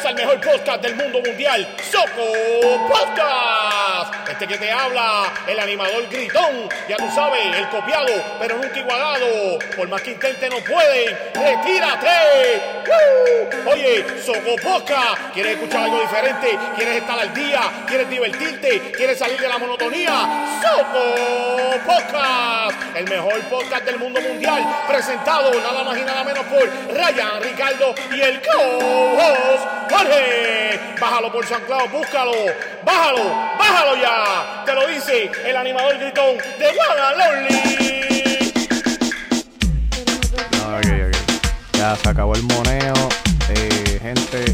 Bienvenidos al mejor podcast del mundo mundial, Soco Podcast. Este que te habla, el animador gritón, ya tú sabes, el copiado, pero nunca igualado. Por más que intente no pueden, retírate. Oye, Soco Podcast, ¿quieres escuchar algo diferente? ¿Quieres estar al día? ¿Quieres divertirte? ¿Quieres salir de la monotonía? Soco Podcast, el mejor podcast del mundo mundial, presentado nada más y nada menos por Ryan, Ricardo y el co-host Jorge. Bájalo por San Claudio, búscalo, bájalo, bájalo ya. Te lo dice el animador gritón de Lonely. Ya se acabó el moneo. Eh, gente,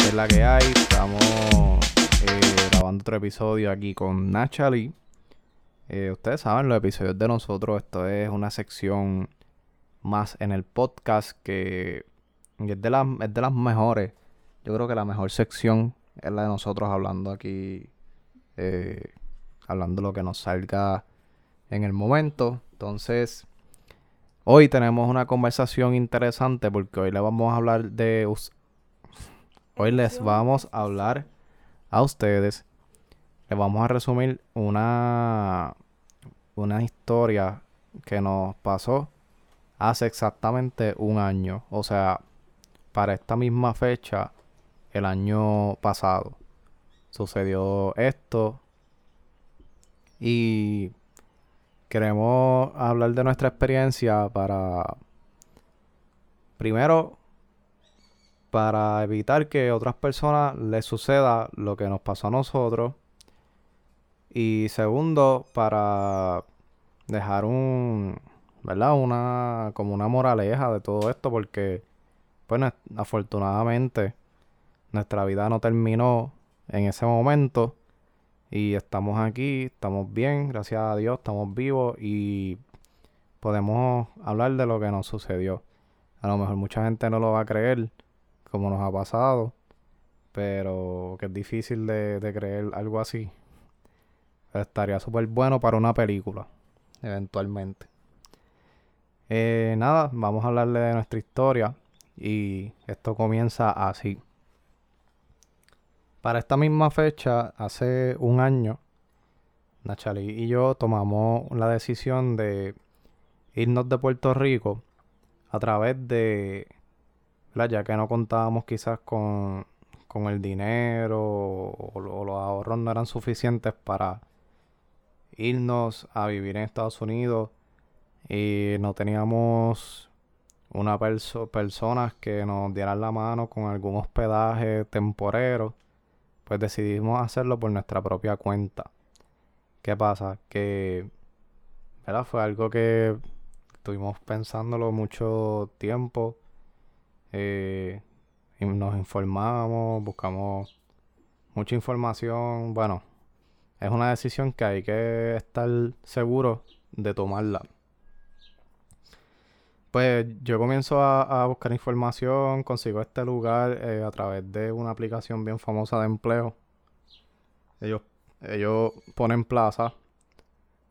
es la que hay. Estamos eh, grabando otro episodio aquí con Nachali. Eh, ustedes saben, los episodios de nosotros, esto es una sección más en el podcast que es de, las, es de las mejores. Yo creo que la mejor sección es la de nosotros hablando aquí, eh, hablando lo que nos salga en el momento. Entonces, hoy tenemos una conversación interesante porque hoy le vamos a hablar de... Hoy les vamos a hablar a ustedes. Les vamos a resumir una, una historia que nos pasó hace exactamente un año. O sea, para esta misma fecha, el año pasado, sucedió esto. Y queremos hablar de nuestra experiencia para, primero, para evitar que otras personas les suceda lo que nos pasó a nosotros. Y segundo, para dejar un, ¿verdad? Una, como una moraleja de todo esto, porque, pues, afortunadamente, nuestra vida no terminó en ese momento. Y estamos aquí, estamos bien, gracias a Dios, estamos vivos y podemos hablar de lo que nos sucedió. A lo mejor mucha gente no lo va a creer, como nos ha pasado, pero que es difícil de, creer algo así. Pero estaría súper bueno para una película, eventualmente. Eh, nada, vamos a hablarle de nuestra historia y esto comienza así. Para esta misma fecha, hace un año, Nachali y yo tomamos la decisión de irnos de Puerto Rico a través de, ¿verdad? ya que no contábamos quizás con, con el dinero o, o los ahorros no eran suficientes para irnos a vivir en Estados Unidos y no teníamos una perso- personas que nos dieran la mano con algún hospedaje temporero, pues decidimos hacerlo por nuestra propia cuenta. ¿Qué pasa? Que, ¿verdad? Fue algo que estuvimos pensándolo mucho tiempo. eh, y nos informamos, buscamos mucha información. Bueno, es una decisión que hay que estar seguro de tomarla. Pues yo comienzo a, buscar información, consigo este lugar eh, a través de una aplicación bien famosa de empleo. Ellos, ellos ponen plaza.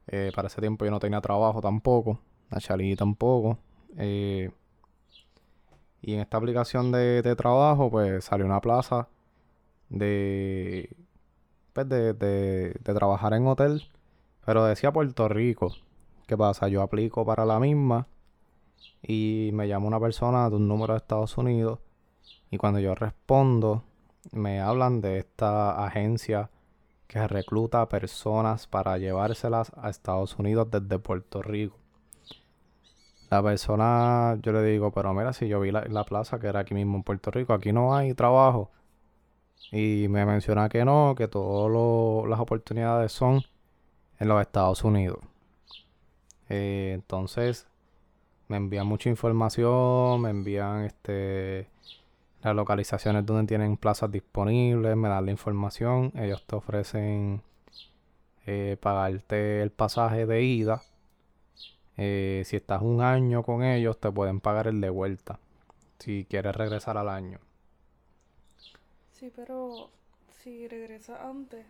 Eh, para ese tiempo yo no tenía trabajo tampoco. Nachali tampoco. Eh, y en esta aplicación de, de trabajo, pues salió una plaza de, pues de, de, de trabajar en hotel. Pero decía Puerto Rico. ¿Qué pasa? Yo aplico para la misma y me llama una persona de un número de Estados Unidos y cuando yo respondo me hablan de esta agencia que recluta personas para llevárselas a Estados Unidos desde Puerto Rico. La persona, yo le digo, pero mira, si yo vi la, la plaza que era aquí mismo en Puerto Rico, aquí no hay trabajo. Y me menciona que no, que todas las oportunidades son en los Estados Unidos. Eh, entonces, me envían mucha información, me envían este las localizaciones donde tienen plazas disponibles, me dan la información, ellos te ofrecen eh, pagarte el pasaje de ida. Eh, si estás un año con ellos, te pueden pagar el de vuelta. Si quieres regresar al año. Sí, pero si regresas antes,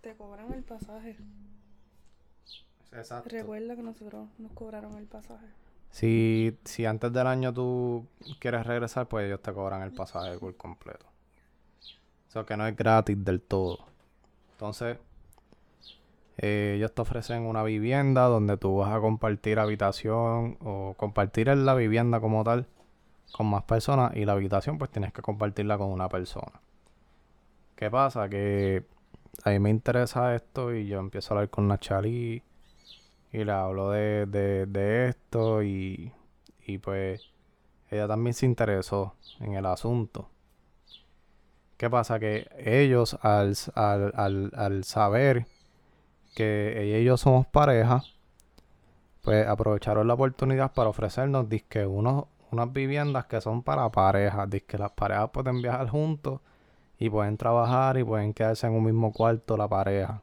te cobran el pasaje. Exacto. Recuerda que nosotros nos cobraron el pasaje. Si, si antes del año tú quieres regresar, pues ellos te cobran el pasaje por completo. Eso que no es gratis del todo. Entonces, eh, ellos te ofrecen una vivienda donde tú vas a compartir habitación o compartir la vivienda como tal con más personas y la habitación pues tienes que compartirla con una persona. ¿Qué pasa? Que a mí me interesa esto y yo empiezo a hablar con Nachali y le hablo de, de, de esto y, y pues ella también se interesó en el asunto. ¿Qué pasa? Que ellos al, al, al, al saber que ella y yo somos pareja, pues aprovecharon la oportunidad para ofrecernos disque unos, unas viviendas que son para parejas, que las parejas pueden viajar juntos y pueden trabajar y pueden quedarse en un mismo cuarto la pareja.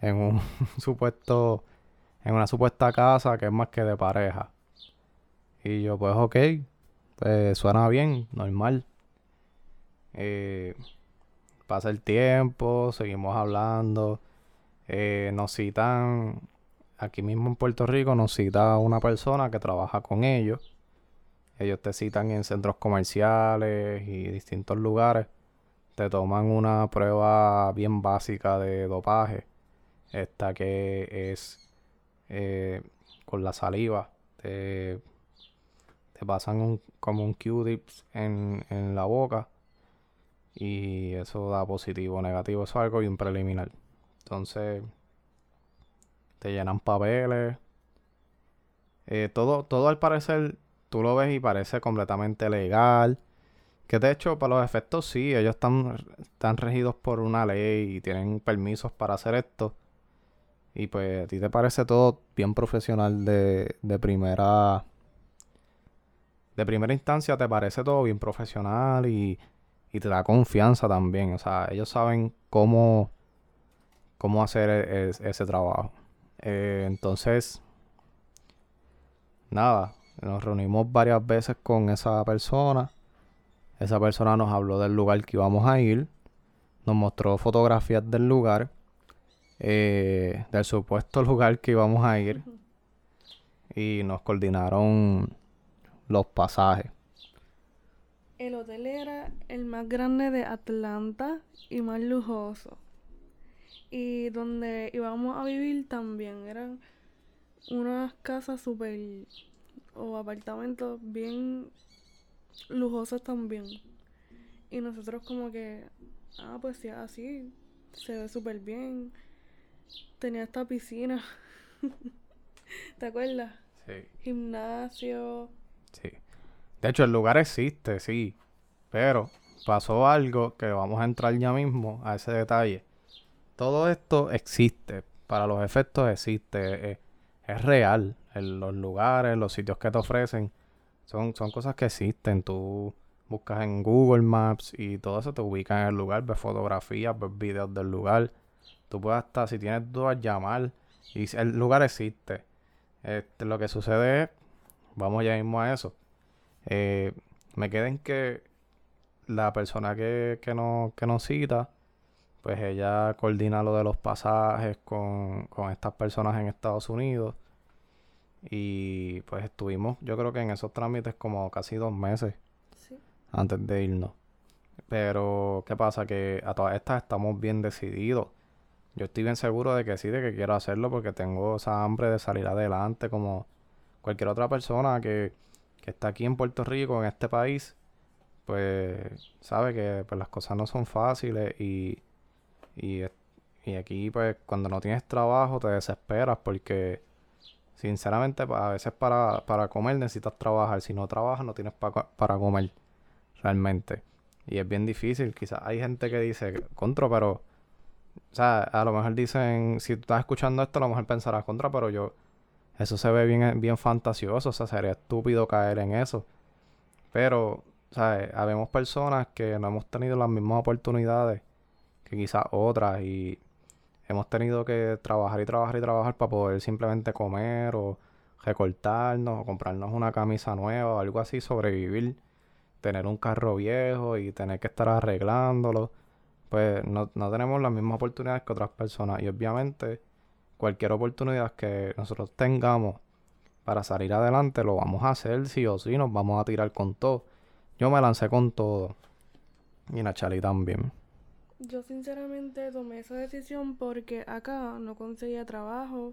En un supuesto, en una supuesta casa que es más que de pareja. Y yo, pues ok, pues suena bien, normal. Eh, pasa el tiempo, seguimos hablando. Eh, nos citan, aquí mismo en Puerto Rico, nos cita una persona que trabaja con ellos. Ellos te citan en centros comerciales y distintos lugares. Te toman una prueba bien básica de dopaje. Esta que es eh, con la saliva. Te, pasan un, como un Q-tips en, en la boca y eso da positivo o negativo. Eso es algo bien preliminar. Entonces, te llenan papeles. Eh, todo, todo al parecer, tú lo ves y parece completamente legal. Que de hecho, para los efectos, sí, ellos están, están regidos por una ley y tienen permisos para hacer esto. Y pues a ti te parece todo bien profesional de, de primera. De primera instancia te parece todo bien profesional y y te da confianza también. O sea, ellos saben cómo, cómo hacer e, ese trabajo. Eh, entonces, nada, nos reunimos varias veces con esa persona. Esa persona nos habló del lugar que íbamos a ir. Nos mostró fotografías del lugar. Eh, del supuesto lugar que íbamos a ir. Y nos coordinaron los pasajes. El hotel era el más grande de Atlanta y más lujoso. Y donde íbamos a vivir también eran unas casas súper o apartamentos bien lujosos también. Y nosotros como que, ah, pues sí, así, se ve súper bien. Tenía esta piscina. ¿Te acuerdas? Sí. Gimnasio. Sí. De hecho, el lugar existe, sí. Pero pasó algo que vamos a entrar ya mismo a ese detalle. Todo esto existe. Para los efectos existe. Es, es real. En los lugares, los sitios que te ofrecen. Son, son cosas que existen. Tú buscas en Google Maps y todo eso te ubica en el lugar. Ves fotografías, ves videos del lugar. Tú puedes hasta, si tienes dudas, llamar. Y el lugar existe. Este, lo que sucede es, vamos ya mismo a eso. Eh, me queden que la persona que, que, no, que nos cita, pues ella coordina lo de los pasajes con, con estas personas en Estados Unidos. Y pues estuvimos, yo creo que en esos trámites como casi dos meses antes de irnos. Pero, ¿qué pasa? Que a todas estas estamos bien decididos. Yo estoy bien seguro de que sí, de que quiero hacerlo porque tengo esa hambre de salir adelante como cualquier otra persona que que está aquí en Puerto Rico, en este país, pues sabe que pues, las cosas no son fáciles y, y, y aquí pues cuando no tienes trabajo te desesperas porque sinceramente a veces para, para comer necesitas trabajar, si no trabajas no tienes para comer realmente. Y es bien difícil, quizás hay gente que dice, contra, pero, o sea, a lo mejor dicen, si tú estás escuchando esto, a lo mejor pensarás contra, pero yo, eso se ve bien, bien fantasioso, o sea, sería estúpido caer en eso. Pero, ¿sabes? Habemos personas que no hemos tenido las mismas oportunidades que quizás otras y hemos tenido que trabajar y trabajar y trabajar para poder simplemente comer o recortarnos o comprarnos una camisa nueva o algo así, sobrevivir, tener un carro viejo y tener que estar arreglándolo. Pues no, no tenemos las mismas oportunidades que otras personas y obviamente cualquier oportunidad que nosotros tengamos para salir adelante, lo vamos a hacer sí o sí, nos vamos a tirar con todo. Yo me lancé con todo. Y Nachali también. Yo sinceramente tomé esa decisión porque acá no conseguía trabajo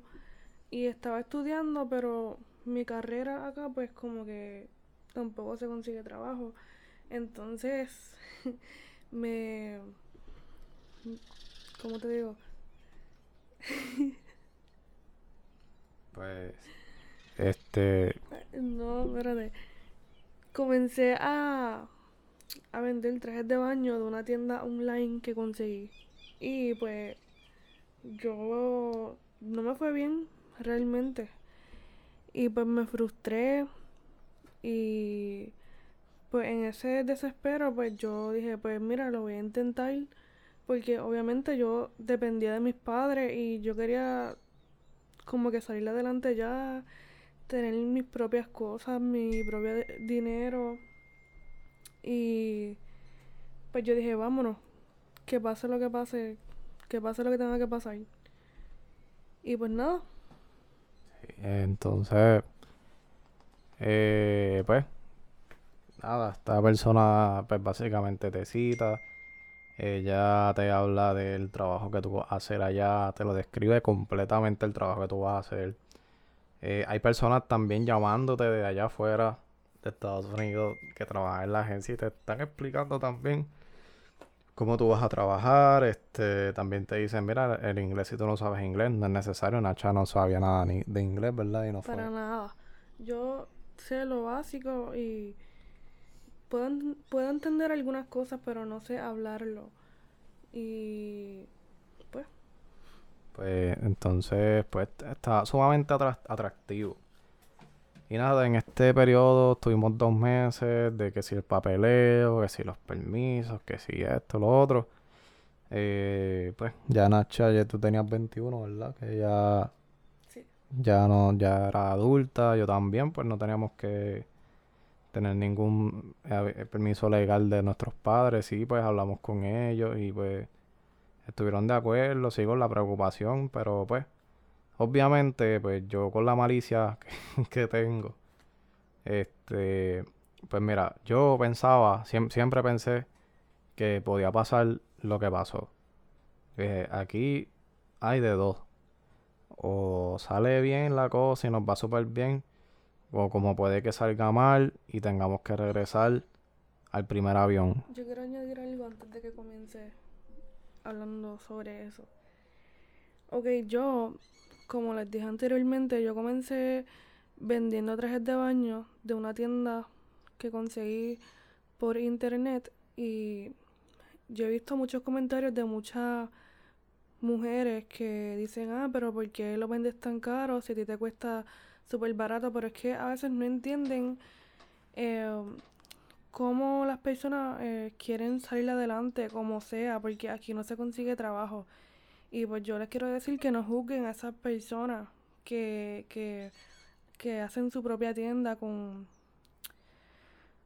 y estaba estudiando, pero mi carrera acá pues como que tampoco se consigue trabajo. Entonces me... ¿Cómo te digo? pues... Este... No, espérate. Comencé a, a vender trajes de baño de una tienda online que conseguí. Y pues yo no me fue bien realmente. Y pues me frustré y pues en ese desespero pues yo dije pues mira lo voy a intentar porque obviamente yo dependía de mis padres y yo quería como que salir adelante ya, tener mis propias cosas, mi propio dinero y pues yo dije vámonos, que pase lo que pase, que pase lo que tenga que pasar. Y pues nada, entonces, eh, pues, nada, esta persona, pues básicamente te cita, ella te habla del trabajo que tú vas a hacer allá, te lo describe completamente el trabajo que tú vas a hacer. Eh, hay personas también llamándote de allá afuera de Estados Unidos que trabajan en la agencia y te están explicando también cómo tú vas a trabajar. Este, también te dicen, mira, el inglés si tú no sabes inglés, no es necesario. Nacha no sabía nada ni de inglés, ¿verdad? Y no Para nada. Yo sé lo básico y puedo, puedo entender algunas cosas, pero no sé hablarlo. Y pues... Pues entonces, pues está sumamente atractivo. Y nada, en este periodo estuvimos dos meses de que si el papeleo, que si los permisos, que si esto, lo otro. Eh, pues ya Nacha, ya tú tenías 21, ¿verdad? Que ya, sí. ya no, ya era adulta, yo también, pues no teníamos que tener ningún eh, permiso legal de nuestros padres. Sí, pues hablamos con ellos y pues estuvieron de acuerdo, sí, con la preocupación, pero pues Obviamente, pues yo con la malicia que, tengo, este, pues mira, yo pensaba, siempre pensé que podía pasar lo que pasó. aquí hay de dos. O sale bien la cosa y nos va súper bien, o como puede que salga mal y tengamos que regresar al primer avión. Yo quiero añadir algo antes de que comience hablando sobre eso. Ok, yo como les dije anteriormente, yo comencé vendiendo trajes de baño de una tienda que conseguí por internet y yo he visto muchos comentarios de muchas mujeres que dicen, ah, pero ¿por qué lo vendes tan caro si a ti te cuesta súper barato? Pero es que a veces no entienden eh, cómo las personas eh, quieren salir adelante como sea, porque aquí no se consigue trabajo. Y pues yo les quiero decir que no juzguen a esas personas que, que, que hacen su propia tienda con,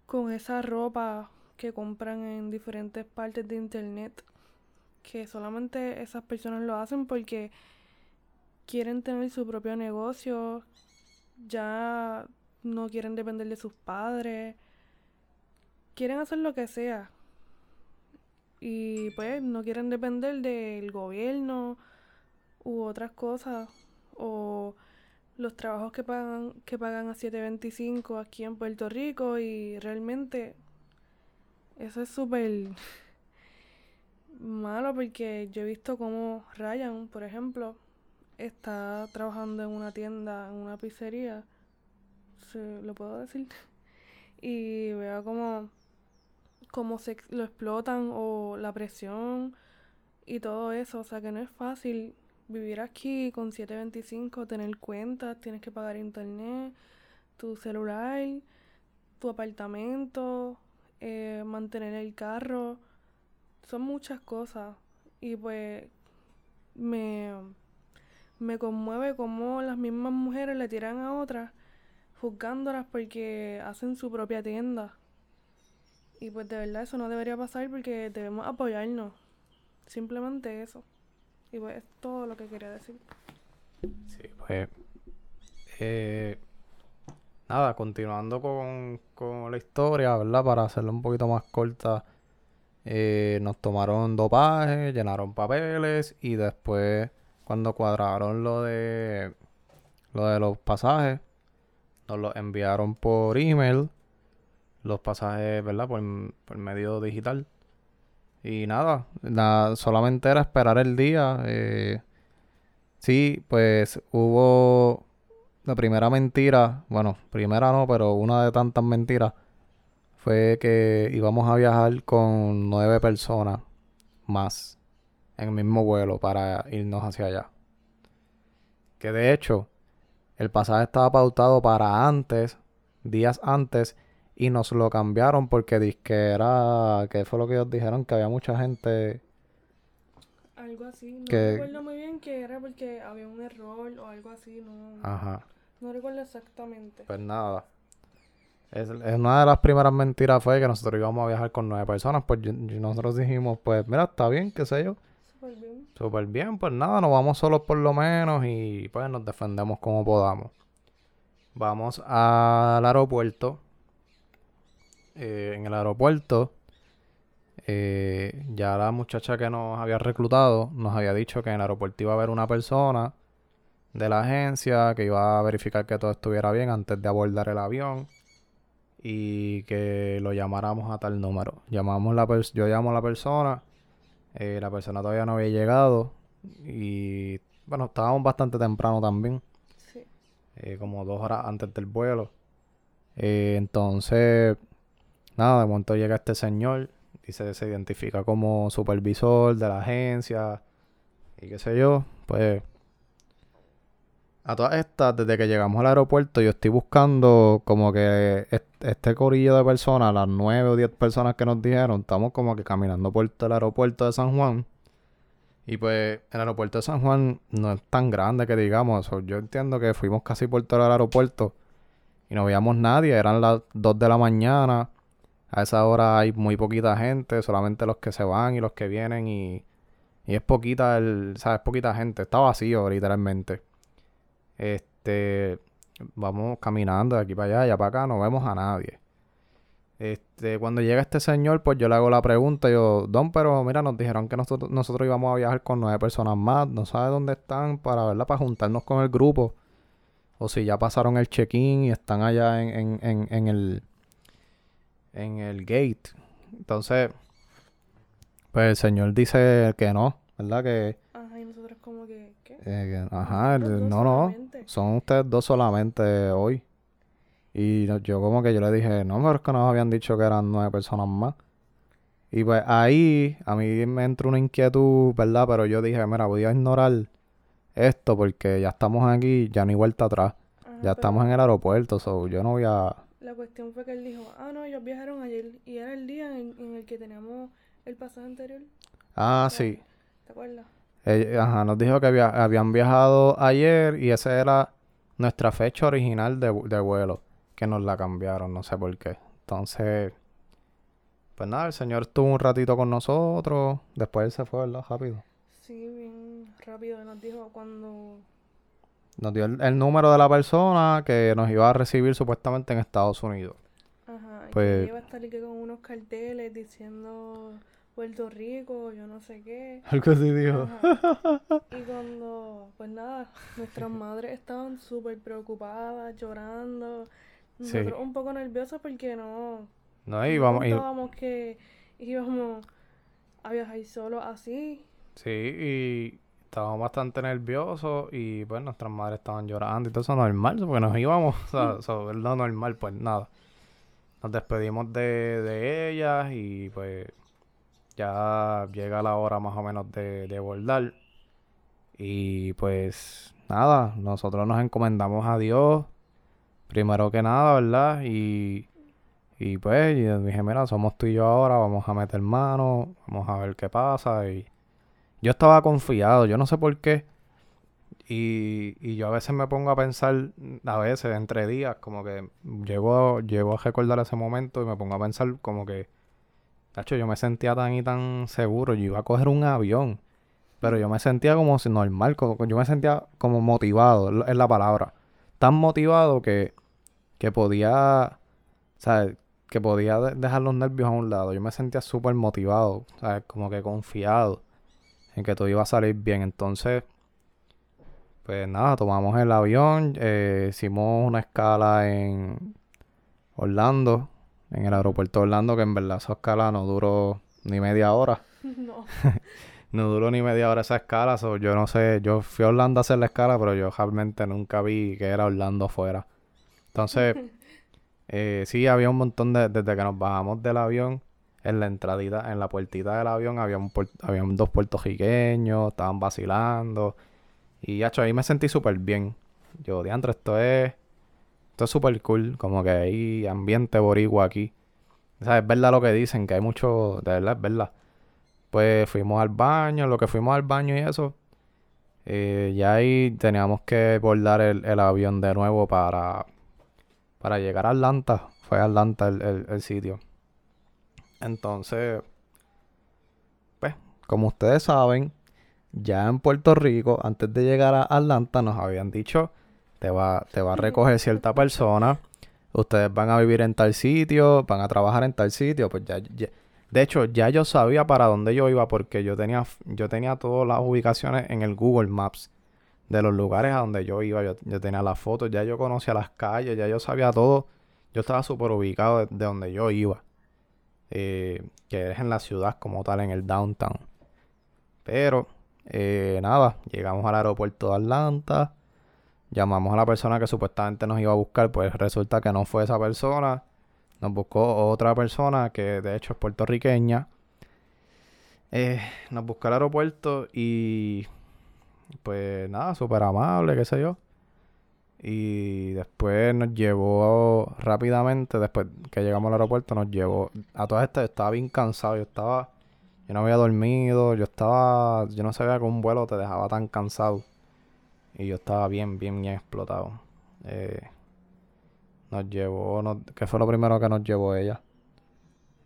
con esa ropa que compran en diferentes partes de internet. Que solamente esas personas lo hacen porque quieren tener su propio negocio, ya no quieren depender de sus padres, quieren hacer lo que sea. Y pues no quieren depender del gobierno u otras cosas. O los trabajos que pagan que pagan a 7.25 aquí en Puerto Rico y realmente eso es súper malo porque yo he visto como Ryan, por ejemplo, está trabajando en una tienda, en una pizzería, se lo puedo decir, y veo como se lo explotan o la presión y todo eso. O sea que no es fácil vivir aquí con 725, tener cuentas, tienes que pagar internet, tu celular, tu apartamento, eh, mantener el carro. Son muchas cosas. Y pues me, me conmueve cómo las mismas mujeres le tiran a otras juzgándolas porque hacen su propia tienda. Y pues de verdad eso no debería pasar porque debemos apoyarnos. Simplemente eso. Y pues es todo lo que quería decir. Sí, pues... Eh, nada, continuando con, con la historia, ¿verdad? Para hacerla un poquito más corta. Eh, nos tomaron dopaje, llenaron papeles y después cuando cuadraron lo de lo de los pasajes, nos los enviaron por email, los pasajes, ¿verdad? Por, por medio digital. Y nada, nada, solamente era esperar el día. Eh, sí, pues hubo la primera mentira, bueno, primera no, pero una de tantas mentiras fue que íbamos a viajar con nueve personas más en el mismo vuelo para irnos hacia allá. Que de hecho, el pasaje estaba pautado para antes, días antes, y nos lo cambiaron porque que era, que fue lo que ellos dijeron, que había mucha gente. Algo así, no Que- recuerdo muy bien que era porque había un error o algo así, no, Ajá. no recuerdo exactamente. Pues nada. Es, es una de las primeras mentiras fue que nosotros íbamos a viajar con nueve personas. Pues yo- nosotros dijimos, pues mira, está bien, qué sé yo. Súper bien. Súper pues nada, nos vamos solos por lo menos y pues nos defendemos como podamos. Vamos al aeropuerto. Eh, en el aeropuerto, eh, ya la muchacha que nos había reclutado nos había dicho que en el aeropuerto iba a haber una persona de la agencia que iba a verificar que todo estuviera bien antes de abordar el avión y que lo llamáramos a tal número. Llamamos la yo llamo a la persona, eh, la persona todavía no había llegado y bueno, estábamos bastante temprano también, Sí. eh, como dos horas antes del vuelo. Eh, entonces, nada, de momento llega este señor, dice, se identifica como supervisor de la agencia y qué sé yo, pues a todas estas, desde que llegamos al aeropuerto, yo estoy buscando como que est- este corillo de personas, las nueve o diez personas que nos dijeron, estamos como que caminando por el aeropuerto de San Juan. Y pues el aeropuerto de San Juan no es tan grande que digamos. yo entiendo que fuimos casi por todo el aeropuerto y no veíamos nadie. Eran las 2 de la mañana. A esa hora hay muy poquita gente, solamente los que se van y los que vienen y, y es poquita el, ¿sabes? Poquita gente. Está vacío literalmente. Este, vamos caminando de aquí para allá, allá para acá, no vemos a nadie. Este, cuando llega este señor, pues yo le hago la pregunta, yo, Don, pero mira, nos dijeron que nosotros, nosotros íbamos a viajar con nueve personas más, no sabe dónde están para verla, para juntarnos con el grupo. O si ya pasaron el check-in y están allá en, en, en, en el en el gate. Entonces, pues el señor dice que no, ¿verdad? Que, Como que, ¿qué? eh, que- ajá, no, no, son ustedes dos solamente hoy. Y yo como que yo le dije, no, pero es que nos habían dicho que eran nueve personas más. Y pues ahí a mí me entró una inquietud, ¿verdad? Pero yo dije, mira, voy a ignorar esto porque ya estamos aquí, ya no hay vuelta atrás. Ajá, Ya estamos en el aeropuerto, so yo no voy a... La cuestión fue que él dijo, ah, no, ellos viajaron ayer y era el día en, en el que teníamos el pasaje anterior, Ah, sí. ¿te acuerdas? Eh, ajá, nos dijo que había- habían viajado ayer y esa era nuestra fecha original de, de vuelo, que nos la cambiaron, no sé por qué. Entonces, pues nada, el señor estuvo un ratito con nosotros, después él se fue, ¿verdad? Rápido. Sí, bien rápido nos dijo cuando... Nos dio el, el número de la persona que nos iba a recibir supuestamente en Estados Unidos. Ajá, Pues- que iba a estar con unos carteles diciendo Puerto Rico, yo no sé qué. Algo así dijo. Y cuando, pues nada, nuestras madres estaban súper preocupadas, llorando. Sí. Nosotros un poco nerviosos porque no, No, no íbamos, y, pensábamos que íbamos a viajar solos así. sí, y estábamos bastante nerviosos y pues nuestras madres estaban llorando y todo eso normal, porque nos íbamos, o sea, so, es lo normal, pues nada. Nos despedimos de, de ellas y pues ya llega la hora más o menos de, de abordar. Y pues nada, nosotros nos encomendamos a Dios, primero que nada, ¿verdad? Y, y pues yo dije, mira, somos tú y yo ahora, vamos a meter mano, vamos a ver qué pasa. Y yo estaba confiado, yo no sé por qué. Y, y yo a veces me pongo a pensar, a veces entre días, como que llego, llego a recordar ese momento y me pongo a pensar como que, Tacho, yo me sentía tan y tan seguro, yo iba a coger un avión, pero yo me sentía como normal, como, yo me sentía como motivado, es la- palabra, tan motivado que, que podía, ¿sabes? que podía de- dejar los nervios a un lado. Yo me sentía súper motivado. Como que confiado en que todo iba a salir bien. Entonces, pues nada, tomamos el avión, eh, hicimos una escala en Orlando, en el aeropuerto de Orlando, que en verdad esa escala no duró ni media hora. No. No duró ni media hora esa escala, so, yo no sé, yo fui a Orlando a hacer la escala, pero yo realmente nunca vi que era Orlando afuera. Entonces, eh, sí, había un montón de, desde que nos bajamos del avión, en la entradita, en la puertita del avión, había un puer- habían dos puertorriqueños, estaban vacilando, y hecho, ahí me sentí súper bien. Yo, diantre, esto es, esto es súper cool, como que hay ambiente boricua aquí. O es verdad lo que dicen, que hay mucho, de verdad, es verdad. Pues fuimos al baño, lo que fuimos al baño y eso. eh, ya ahí teníamos que bordar el, el avión de nuevo para, para llegar a Atlanta. Fue Atlanta el- el sitio. Entonces, pues, como ustedes saben, ya en Puerto Rico, antes de llegar a Atlanta, nos habían dicho, te va, te va a recoger cierta persona, ustedes van a vivir en tal sitio, van a trabajar en tal sitio, pues ya, ya- de hecho, ya yo sabía para dónde yo iba porque yo tenía, yo tenía todas las ubicaciones en el Google Maps de los lugares a donde yo iba. Yo, yo tenía las fotos, ya yo conocía las calles, ya yo sabía todo. Yo estaba súper ubicado de, de donde yo iba. eh, que es en la ciudad como tal, en el downtown. Pero, eh, nada, llegamos al aeropuerto de Atlanta. Llamamos a la persona que supuestamente nos iba a buscar, pues resulta que no fue esa persona. Nos buscó otra persona que de hecho es puertorriqueña. Eh, nos buscó al aeropuerto y pues nada, súper amable, qué sé yo. Y después nos llevó rápidamente, después que llegamos al aeropuerto, nos llevó a todas estas. Yo estaba bien cansado, yo estaba, yo no había dormido, yo estaba, yo no sabía que un vuelo te dejaba tan cansado. Y yo estaba bien, bien, bien explotado. Eh, nos llevó, nos- ¿qué fue lo primero que nos llevó ella?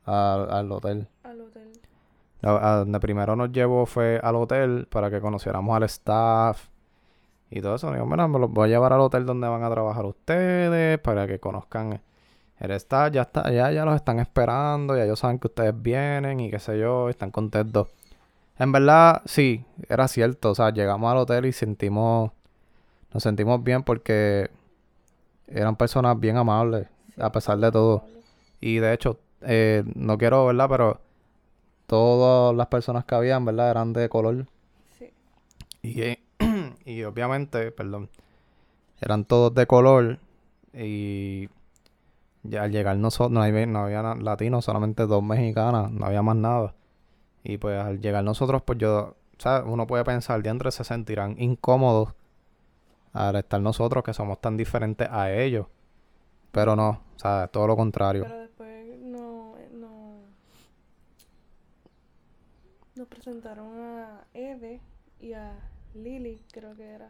Al, al hotel. Al hotel. A, a donde primero nos llevó fue al hotel para que conociéramos al staff y todo eso. Digo, mira, me los voy a llevar al hotel donde van a trabajar ustedes para que conozcan el staff. Ya está, ya, ya los están esperando, ya ellos saben que ustedes vienen y qué sé yo, están contentos. En verdad, sí, era cierto. O sea, llegamos al hotel y sentimos, nos sentimos bien porque eran personas bien amables, a pesar de todo. Y de hecho, eh, no quiero, ¿verdad? Pero todas las personas que habían, ¿verdad? Eran de color. Sí. Y, eh, y obviamente, perdón, eran todos de color. Y ya al llegar nosotros, no, había- no había latinos, solamente dos mexicanas, no había más nada. Y pues al llegar nosotros, pues yo, ¿sabes? Uno puede pensar, diantre se sentirán incómodos al estar nosotros, que somos tan diferentes a ellos. Pero no, o sea, todo lo contrario. Pero después no, no nos presentaron a Ede y a Lily, creo que era.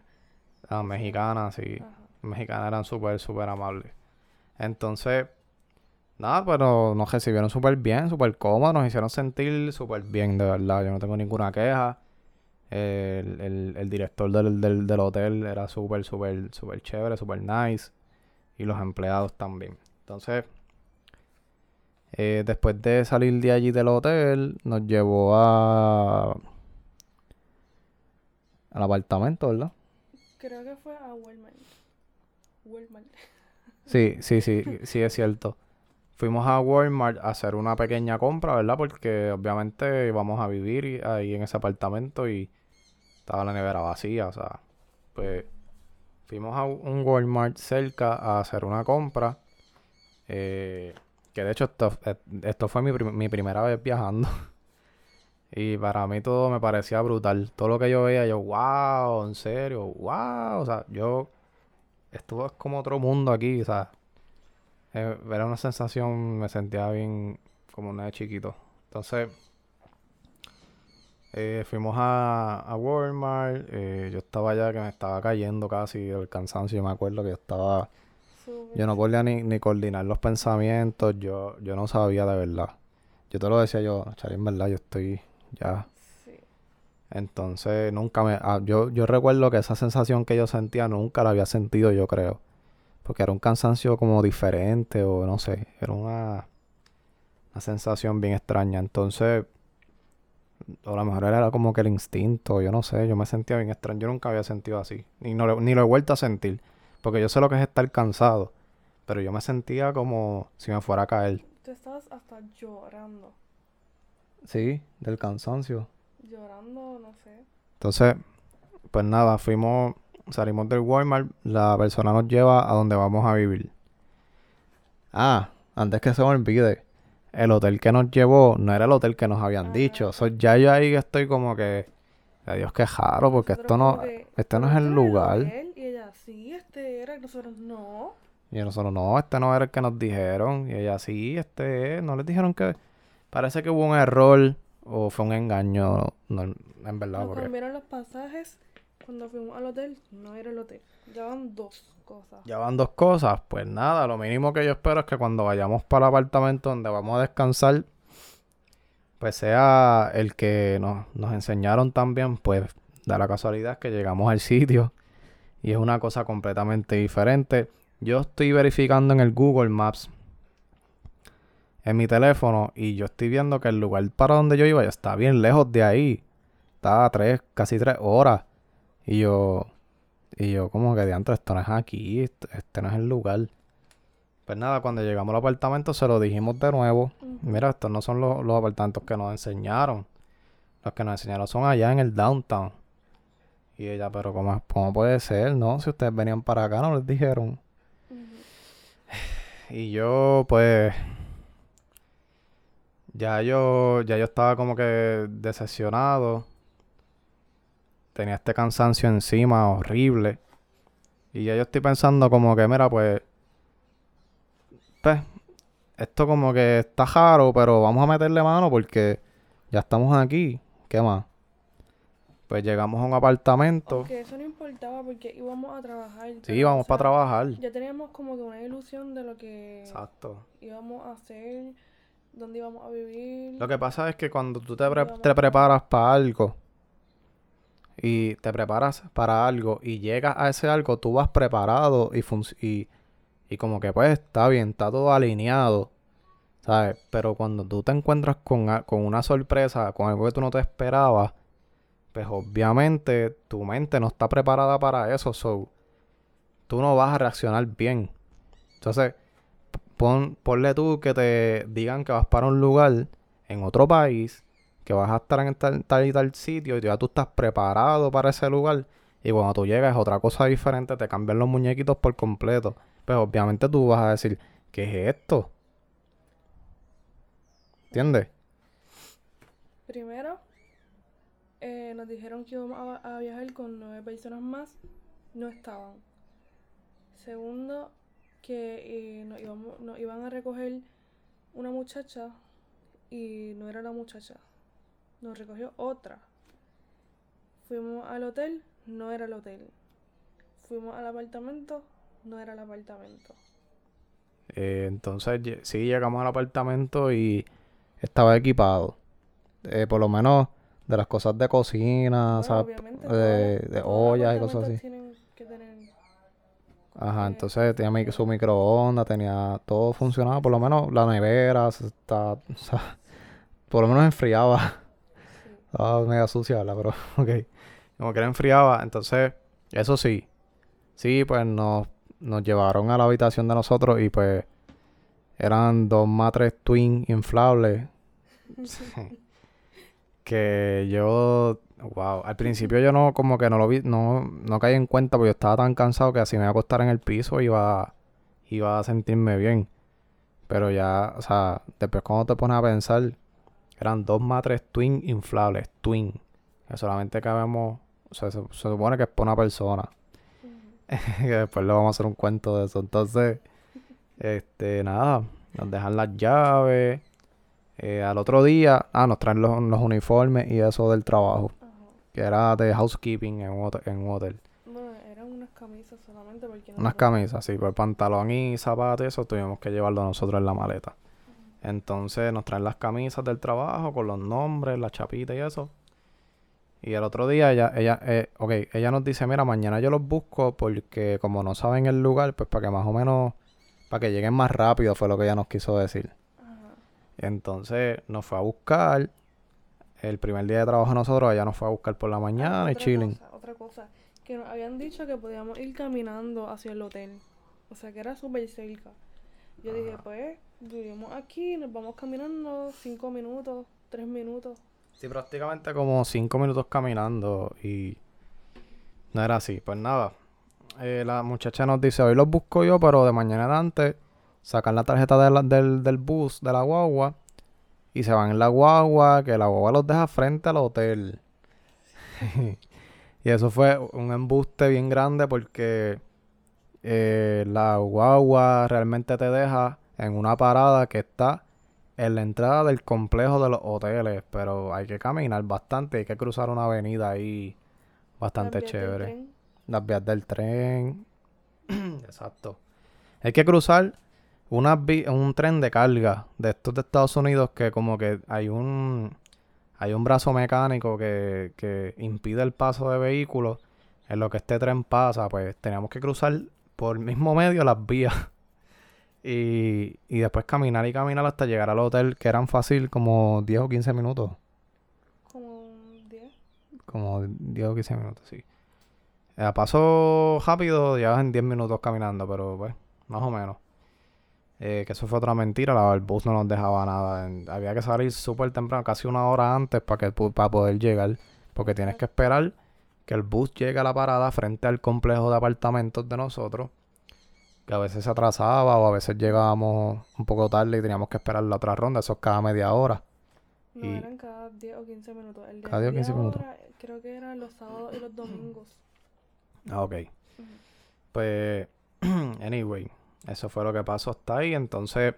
Las mexicanas, sí. Ajá. Mexicanas eran súper, súper amables. Entonces, nada, pero nos recibieron súper bien, súper cómodos, nos hicieron sentir súper bien, de verdad. Yo no tengo ninguna queja. El, el- el director del, del, del hotel era súper, súper, súper chévere, súper nice. Y los empleados también. Entonces, eh, después de salir de allí del hotel, nos llevó a... al apartamento, ¿verdad? Creo que fue a Walmart. Walmart. Sí, sí, sí, sí es cierto. Fuimos a Walmart a hacer una pequeña compra, ¿verdad? Porque obviamente íbamos a vivir ahí en ese apartamento y estaba la nevera vacía, o sea, pues fuimos a un Walmart cerca a hacer una compra. eh, que de hecho esto, esto fue mi, mi primera vez viajando. Y para mí todo me parecía brutal. Todo lo que yo veía, yo, wow, en serio, wow. O sea, yo esto es como otro mundo aquí, o sea, eh, era una sensación, me sentía bien como una de chiquito. Entonces, eh, fuimos a, a Walmart, eh, yo estaba allá que me estaba cayendo casi el cansancio, yo me acuerdo que yo estaba, yo no podía ni, ni coordinar los pensamientos, yo, yo no sabía de verdad. Yo te lo decía yo, Chari, en verdad, yo estoy ya Sí. entonces nunca me... ah, yo, yo recuerdo que esa sensación que yo sentía nunca la había sentido yo creo. Porque era un cansancio como diferente o no sé. Era una... Una sensación bien extraña. Entonces, o a lo mejor era como que el instinto, yo no sé, yo me sentía bien extraño. Yo nunca había sentido así. Ni, no, ni lo he vuelto a sentir. Porque yo sé lo que es estar cansado. Pero yo me sentía como si me fuera a caer. Tú estabas hasta llorando. Sí, del cansancio. Llorando, no sé. Entonces, pues nada, fuimos, salimos del Walmart, la persona nos lleva a donde vamos a vivir. Ah, antes que se me olvide, el hotel que nos llevó no era el hotel que nos habían Ah. dicho. So, ya yo ahí estoy como que, adiós, qué raro, porque esto no, este no "¿Pero es el lugar. hotel?" Y ella, sí, este era. Y nosotros, no. Y nosotros, no, este no era el que nos dijeron. Y ella, sí, este es. No les dijeron que, parece que hubo un error o fue un engaño, no, en verdad, Nos porque... cambiaron los pasajes. Cuando fuimos al hotel, no era el hotel. Llevaban dos Ya van dos cosas. Pues nada, lo mínimo que yo espero es que cuando vayamos para el apartamento donde vamos a descansar, pues sea el que nos, nos enseñaron también. Pues da la casualidad que llegamos al sitio y es una cosa completamente diferente. Yo estoy verificando en el Google Maps en mi teléfono y yo estoy viendo que el lugar para donde yo iba ya está bien lejos de ahí. Está a tres, casi tres horas. Y yo, y yo como que diantre, esto no es aquí, este, no es el lugar. Pues nada, cuando llegamos al apartamento se lo dijimos de nuevo. Mira, estos no son los, los apartamentos que nos enseñaron. Los que nos enseñaron son allá en el downtown. Y ella, pero ¿cómo, cómo puede ser? No, si ustedes venían para acá no les dijeron. Y yo, pues. Ya yo, ya yo estaba como que decepcionado. Tenía este cansancio encima, horrible. Y ya yo estoy pensando como que, mira, pues. Pues. Esto como que está raro, pero vamos a meterle mano porque ya estamos aquí. ¿Qué más? Pues llegamos a un apartamento. Aunque eso no importaba porque íbamos a trabajar. Sí, íbamos para trabajar. Ya teníamos como que una ilusión de lo que Exacto. íbamos a hacer, dónde íbamos a vivir. Lo que pasa es que cuando tú te, ¿Dónde pre- vamos te a preparas para algo y te preparas para algo y llegas a ese algo, tú vas preparado y, y, y como que pues está bien, está todo alineado, ¿sabes? Pero cuando tú te encuentras con, con una sorpresa, con algo que tú no te esperabas, pues obviamente tu mente no está preparada para eso, so tú no vas a reaccionar bien. Entonces, pon, ponle tú que te digan que vas para un lugar en otro país, que vas a estar en tal, tal y tal sitio y ya tú estás preparado para ese lugar y cuando tú llegas es otra cosa diferente, te cambian los muñequitos por completo. Pues obviamente tú vas a decir, ¿qué es esto? ¿Entiendes? Primero, eh, nos dijeron que íbamos a, viajar con nueve personas más. No estaban. Segundo, que eh, nos iban a recoger una muchacha y no era la muchacha. Nos recogió otra. Fuimos al hotel, no era el hotel. Fuimos al apartamento, no era el apartamento. Eh, entonces, sí, llegamos al apartamento y estaba equipado. Eh, por lo menos de las cosas de cocina, Bueno, ¿sabes? obviamente, de, ollas y cosas así. tienen que tener Ajá, eh, entonces tenía su microondas, tenía todo funcionaba, por lo menos la nevera, está, o sea, por lo menos enfriaba. Estaba mega sucia, ¿verdad? Pero, ok. Como que la enfriaba, entonces, eso sí. Sí, pues nos, nos llevaron a la habitación de nosotros y pues eran dos matres twin inflables. que yo, wow, al principio yo no, como que no lo vi, no, no caí en cuenta porque yo estaba tan cansado que así me iba a acostar en el piso iba, iba a sentirme bien. Pero ya, o sea, después cuando te pones a pensar, eran dos matres twin inflables, twin. Que solamente cabemos, o sea, se, se supone que es para una persona. Que después le vamos a hacer un cuento de eso. Entonces, este, nada, nos dejan las llaves. Eh, al otro día, ah, nos traen los, los uniformes y eso del trabajo. Ajá. Que era de housekeeping en un hotel. En un hotel. Bueno, eran unas camisas solamente porque Unas nosotros- camisas, sí, pues pantalón y zapatos y eso tuvimos que llevarlo nosotros en la maleta. Entonces nos traen las camisas del trabajo con los nombres, la chapita y eso. Y el otro día ella, ella, eh, ok, ella nos dice, mira, mañana yo los busco porque como no saben el lugar, pues para que más o menos, para que lleguen más rápido fue lo que ella nos quiso decir. Ajá. Entonces nos fue a buscar. El primer día de trabajo nosotros, ella nos fue a buscar por la mañana y otra chilling. cosa, otra cosa, que nos habían dicho que podíamos ir caminando hacia el hotel. O sea, que era súper cerca. Yo dije, pues, vivimos aquí, nos vamos caminando cinco minutos, tres minutos. Sí, prácticamente como cinco minutos caminando y no era así. Pues nada, eh, la muchacha nos dice, hoy los busco yo, pero de mañana en adelante sacan la tarjeta de la- del, del bus, de la guagua, y se van en la guagua, que la guagua los deja frente al hotel. y eso fue un embuste bien grande porque eh, la guagua realmente te deja en una parada que está en la entrada del complejo de los hoteles, pero hay que caminar bastante, hay que cruzar una avenida ahí bastante Las chévere. Las vías del tren. Exacto. Hay que cruzar una un tren de carga de estos de Estados Unidos que como que hay un hay un brazo mecánico que, que impide el paso de vehículos en lo que este tren pasa, pues teníamos que cruzar por el mismo medio las vías y, y después caminar y caminar hasta llegar al hotel que eran fácil como 10 o 15 minutos. Como un 10. Como 10 o 15 minutos, sí. A paso rápido, ya en 10 minutos caminando, pero pues, más o menos. Eh, que eso fue otra mentira, la, el bus no nos dejaba nada. había que salir súper temprano, casi una hora antes para que para poder llegar. Porque tienes que esperar que el bus llegue a la parada frente al complejo de apartamentos de nosotros. Que a veces se atrasaba o a veces llegábamos un poco tarde y teníamos que esperar la otra ronda. Eso es cada media hora. No, Y- eran cada 10 o 15 minutos. El Cada 10 o 15 media minutos. hora, creo que eran los sábados y los domingos. Ah, ok. Pues, anyway, eso fue lo que pasó hasta ahí. Entonces,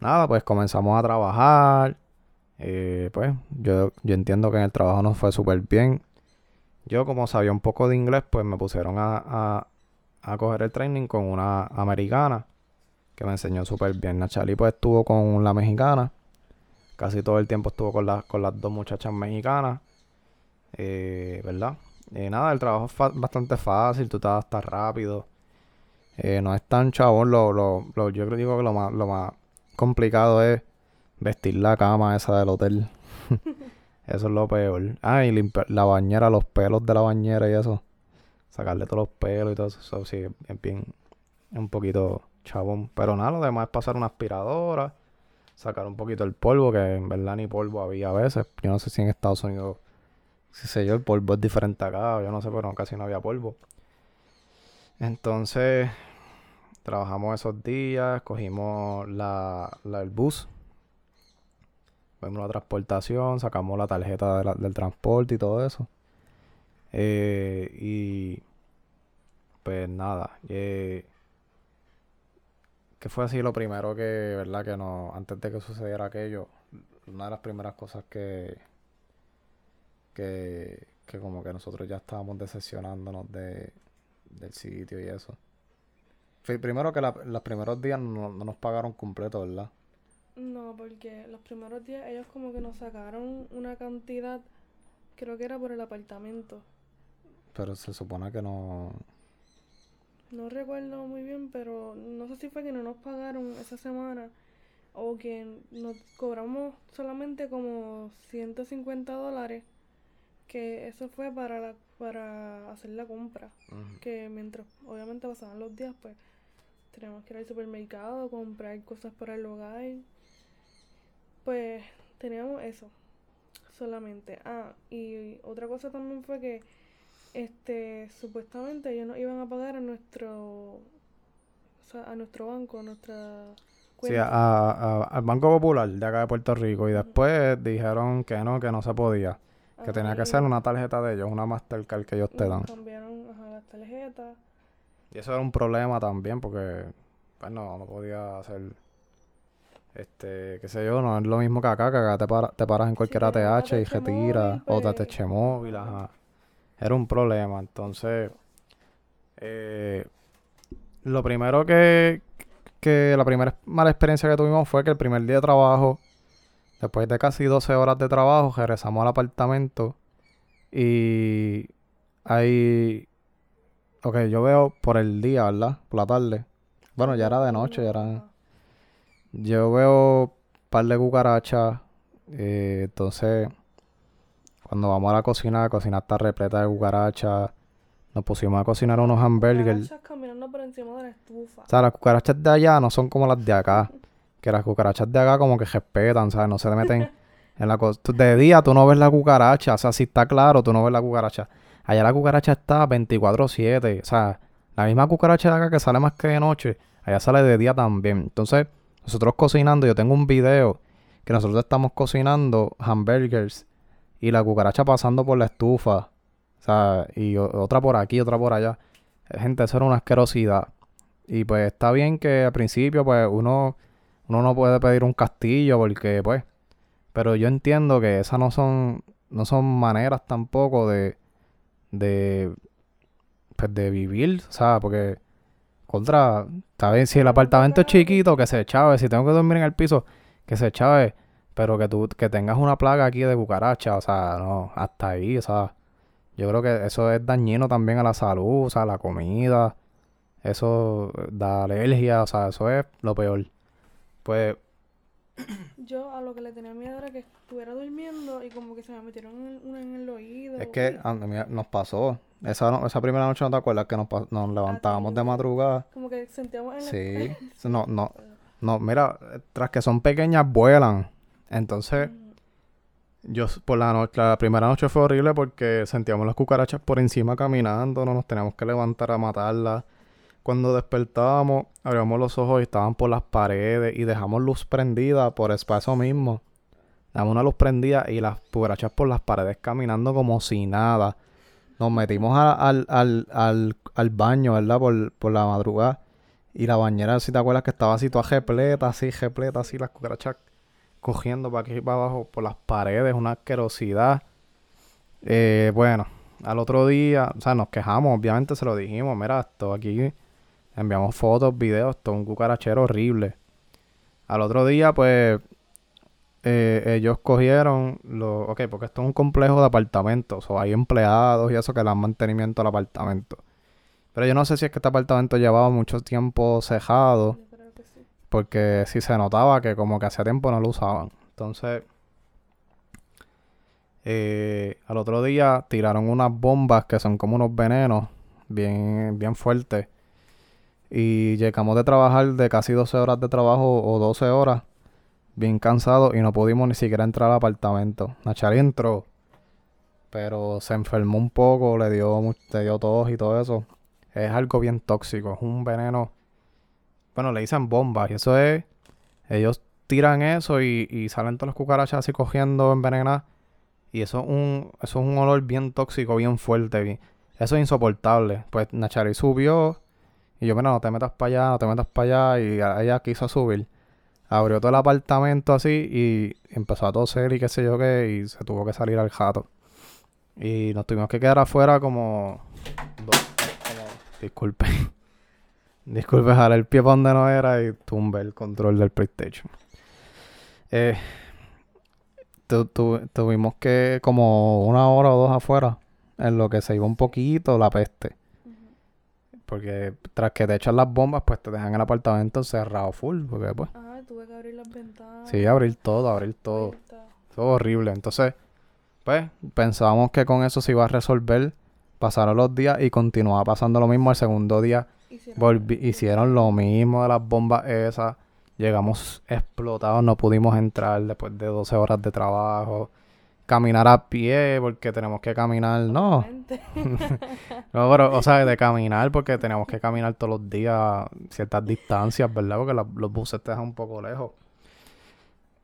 nada, pues comenzamos a trabajar. Eh, pues, yo, yo entiendo que en el trabajo nos fue súper bien. Yo, como sabía un poco de inglés, pues me pusieron a, a, a coger el training con una americana que me enseñó súper bien. Nachali, pues, estuvo con la mexicana. Casi todo el tiempo estuvo con, las con las dos muchachas mexicanas. Eh, ¿Verdad? Eh, nada, el trabajo es bastante fácil, tú adaptas rápido. Eh, no es tan chabón, lo, lo, lo- yo creo digo que lo más, lo más complicado es vestir la cama esa del hotel. eso es lo peor. Ah, y la bañera, los pelos de la bañera y eso. Sacarle todos los pelos y todo eso. Eso sí, es bien, un poquito chabón. Pero nada, lo demás es pasar una aspiradora, sacar un poquito el polvo, que en verdad ni polvo había a veces. Yo no sé si en Estados Unidos si sé yo, el polvo es diferente acá, yo no sé, pero casi no había polvo. Entonces, trabajamos esos días, cogimos la, la- el bus, fuimos la transportación, sacamos la tarjeta del transporte y todo eso. Eh, y pues nada, eh, que fue así lo primero que, ¿verdad? Que no, antes de que sucediera aquello, una de las primeras cosas que, que, que como que nosotros ya estábamos decepcionándonos de, del sitio y eso. Primero que la- los primeros días no, no nos pagaron completo, ¿verdad? No, porque los primeros días ellos como que nos sacaron una cantidad, creo que era por el apartamento. Pero se supone que no... No recuerdo muy bien, pero no sé si fue que no nos pagaron esa semana o que nos cobramos solamente como 150 dólares, que eso fue para, la, para hacer la compra. Que mientras obviamente pasaban los días, pues teníamos que ir al supermercado, comprar cosas para el hogar. Pues teníamos eso solamente. Ah, y otra cosa también fue que este supuestamente ellos nos iban a pagar a nuestro o sea, a nuestro banco, a nuestra Sí, cuenta. a- a- al Banco Popular de acá de Puerto Rico. Y después dijeron que no, que no se podía. Que Ajá, tenía que ser una tarjeta de ellos, una Mastercard que ellos te dan. cambiaron ajá, las tarjetas. Y eso era un problema también porque, pues no, no podía hacer, este, qué sé yo, no es lo mismo que acá, que acá te, para- te paras en cualquier un ATH y retira, o pues, ATH móvil, ajá. Era un problema, entonces, eh, lo primero que, que, la primera mala experiencia que tuvimos fue que el primer día de trabajo, después de casi 12 horas de trabajo, regresamos al apartamento y ahí Ok, yo veo por el día, ¿verdad? Por la tarde. Bueno, ya era de noche, ya era... Yo veo par de cucarachas. eh, entonces, cuando vamos a la cocina, la cocina está repleta de cucarachas. Nos pusimos a cocinar unos hamburgers. Cucarachas caminando por encima de la estufa. O sea, las cucarachas de allá no son como las de acá. Que las cucarachas de acá como que respetan, ¿sabes? No se le meten en la cosa. De día tú no ves la cucaracha. O sea, si está claro, tú no ves la cucaracha. Allá la cucaracha está 24-7. O sea, la misma cucaracha de acá que sale más que de noche, allá sale de día también. Entonces, nosotros cocinando, yo tengo un video que nosotros estamos cocinando hamburgers y la cucaracha pasando por la estufa. O sea, y otra por aquí, otra por allá. Eh, Gente, eso era una asquerosidad. Y pues está bien que al principio, pues uno, uno no puede pedir un castillo porque, pues. Pero yo entiendo que esas no son, no son maneras tampoco de, de, pues de vivir, o sea, porque contra, está bien, si el apartamento es chiquito, que se chave, si tengo que dormir en el piso, que se chave, pero que tú, que tengas una plaga aquí de cucaracha, o sea, no, hasta ahí, o sea, yo creo que eso es dañino también a la salud, o sea, a la comida, eso da alergia, o sea, eso es lo peor. Pues, Yo a lo que le tenía miedo era que estuviera durmiendo y como que se me metieron en- una en el oído. es que a mí nos pasó, esa, no- esa primera noche no te acuerdas que nos, nos levantábamos de madrugada. Como que sentíamos en. Sí, no, no, no, mira, tras que son pequeñas vuelan. Entonces, yo s- por la noche, la primera noche fue horrible porque sentíamos las cucarachas por encima caminando, no nos teníamos que levantar a matarlas. Cuando despertábamos, abríamos los ojos y estaban por las paredes y dejamos luz prendida por espacio mismo. Damos una luz prendida y las cucarachas por las paredes caminando como si nada. Nos metimos a- al, al, al, al baño, ¿verdad? Por, por la madrugada. Y la bañera, si te acuerdas que estaba así toda repleta, así, repleta, así, las cucarachas cogiendo para aquí y para abajo por las paredes, una asquerosidad. Eh, bueno, al otro día, o sea, nos quejamos, obviamente se lo dijimos, mira, esto aquí, enviamos fotos, videos, esto es un cucarachero horrible. Al otro día, pues, eh, ellos cogieron, lo, ok, porque esto es un complejo de apartamentos, o hay empleados y eso que dan mantenimiento al apartamento. Pero yo no sé si es que este apartamento llevaba mucho tiempo cejado, Yo creo que sí. porque sí se notaba que como que hacía tiempo no lo usaban. Entonces, eh, al otro día tiraron unas bombas que son como unos venenos bien, bien fuertes. Y llegamos de trabajar de casi 12 horas de trabajo o 12 horas, bien cansados, y no pudimos ni siquiera entrar al apartamento. Nachari entró, pero se enfermó un poco, le dio, le dio tos y todo eso. Es algo bien tóxico, es un veneno. Bueno, le dicen bombas, y eso es. Ellos tiran eso y, y salen todas las cucarachas así cogiendo envenenadas. Y eso es un, eso es un olor bien tóxico, bien fuerte. Eso es insoportable. Pues Nachari subió. Y yo, mira, no te metas para allá, no te metas para allá. Y ella quiso subir. Abrió todo el apartamento así y empezó a toser y qué sé yo qué. Y se tuvo que salir al jato. Y nos tuvimos que quedar afuera como... dos- como- disculpe. Disculpe, jalé el pie para donde no era y tumbé el control del PlayStation. Eh, tu- tu- tuvimos que como una hora o dos afuera en lo que se iba un poquito la peste. Porque tras que te echan las bombas, pues te dejan el apartamento cerrado full. Porque pues, Ah, tuve que abrir las ventanas. sí, abrir todo, abrir todo. Es horrible. Entonces, pues, pensábamos que con eso se iba a resolver. Pasaron los días y continuaba pasando lo mismo. El segundo día Hicieron- hicieron lo mismo de las bombas esas. Llegamos explotados, no pudimos entrar después de 12 horas de trabajo. Caminar a pie porque tenemos que caminar. No, no, pero, o sea, de caminar porque tenemos que caminar todos los días ciertas distancias, ¿verdad? Porque la- los buses te dejan un poco lejos.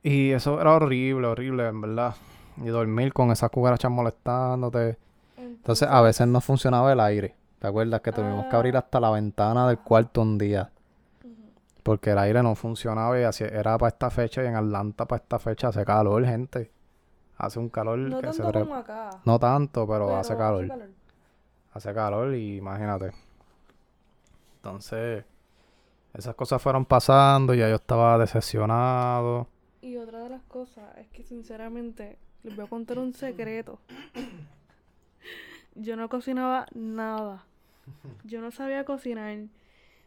Y eso era horrible, horrible, en verdad. Y dormir con esas cucarachas molestándote. Entonces, a veces no funcionaba el aire. ¿Te acuerdas que tuvimos que abrir Ah. hasta la ventana del cuarto un día? Porque el aire no funcionaba y así era para esta fecha y en Atlanta para esta fecha hace calor, gente. Hace un calor No que se tanto como acá. No tanto, pero, pero hace calor. Hace calor y imagínate. Entonces, esas cosas fueron pasando y ya yo estaba decepcionado. Y otra de las cosas es que sinceramente les voy a contar un secreto. Yo no cocinaba nada. Yo no sabía cocinar.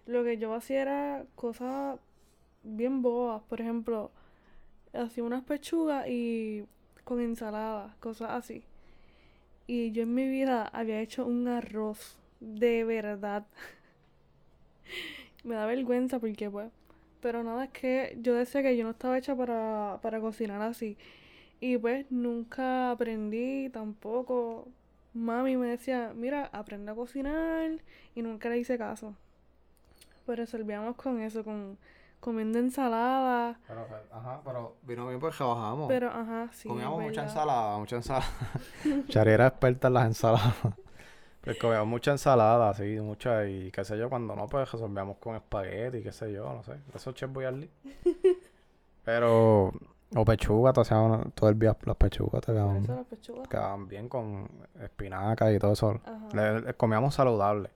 Lo que yo hacía era cosas bien bobas. Por ejemplo, hacía unas pechugas y con ensalada, cosas así. Y yo en mi vida había hecho un arroz de verdad. Me da vergüenza porque pues. Pero nada, es que yo decía que yo no estaba hecha para, para cocinar así. Y pues nunca aprendí tampoco. Mami me decía, mira, aprende a cocinar. Y nunca le hice caso. Pero resolvíamos con eso, con comiendo ensalada. Pero, ajá, pero vino bien porque bajamos. Pero, ajá, sí. Comíamos es mucha ensalada, mucha ensalada. Chari era experta en las ensaladas. Pues comíamos mucha ensalada, sí, mucha, y qué sé yo, cuando no, pues resolvíamos con espagueti, qué sé yo, no sé. Esos chef boyardee. Pero, o pechuga, te hacían todo el día las pechugas, te quedaban, eso las pechugas. quedaban bien con espinaca y todo eso. Le comíamos saludable.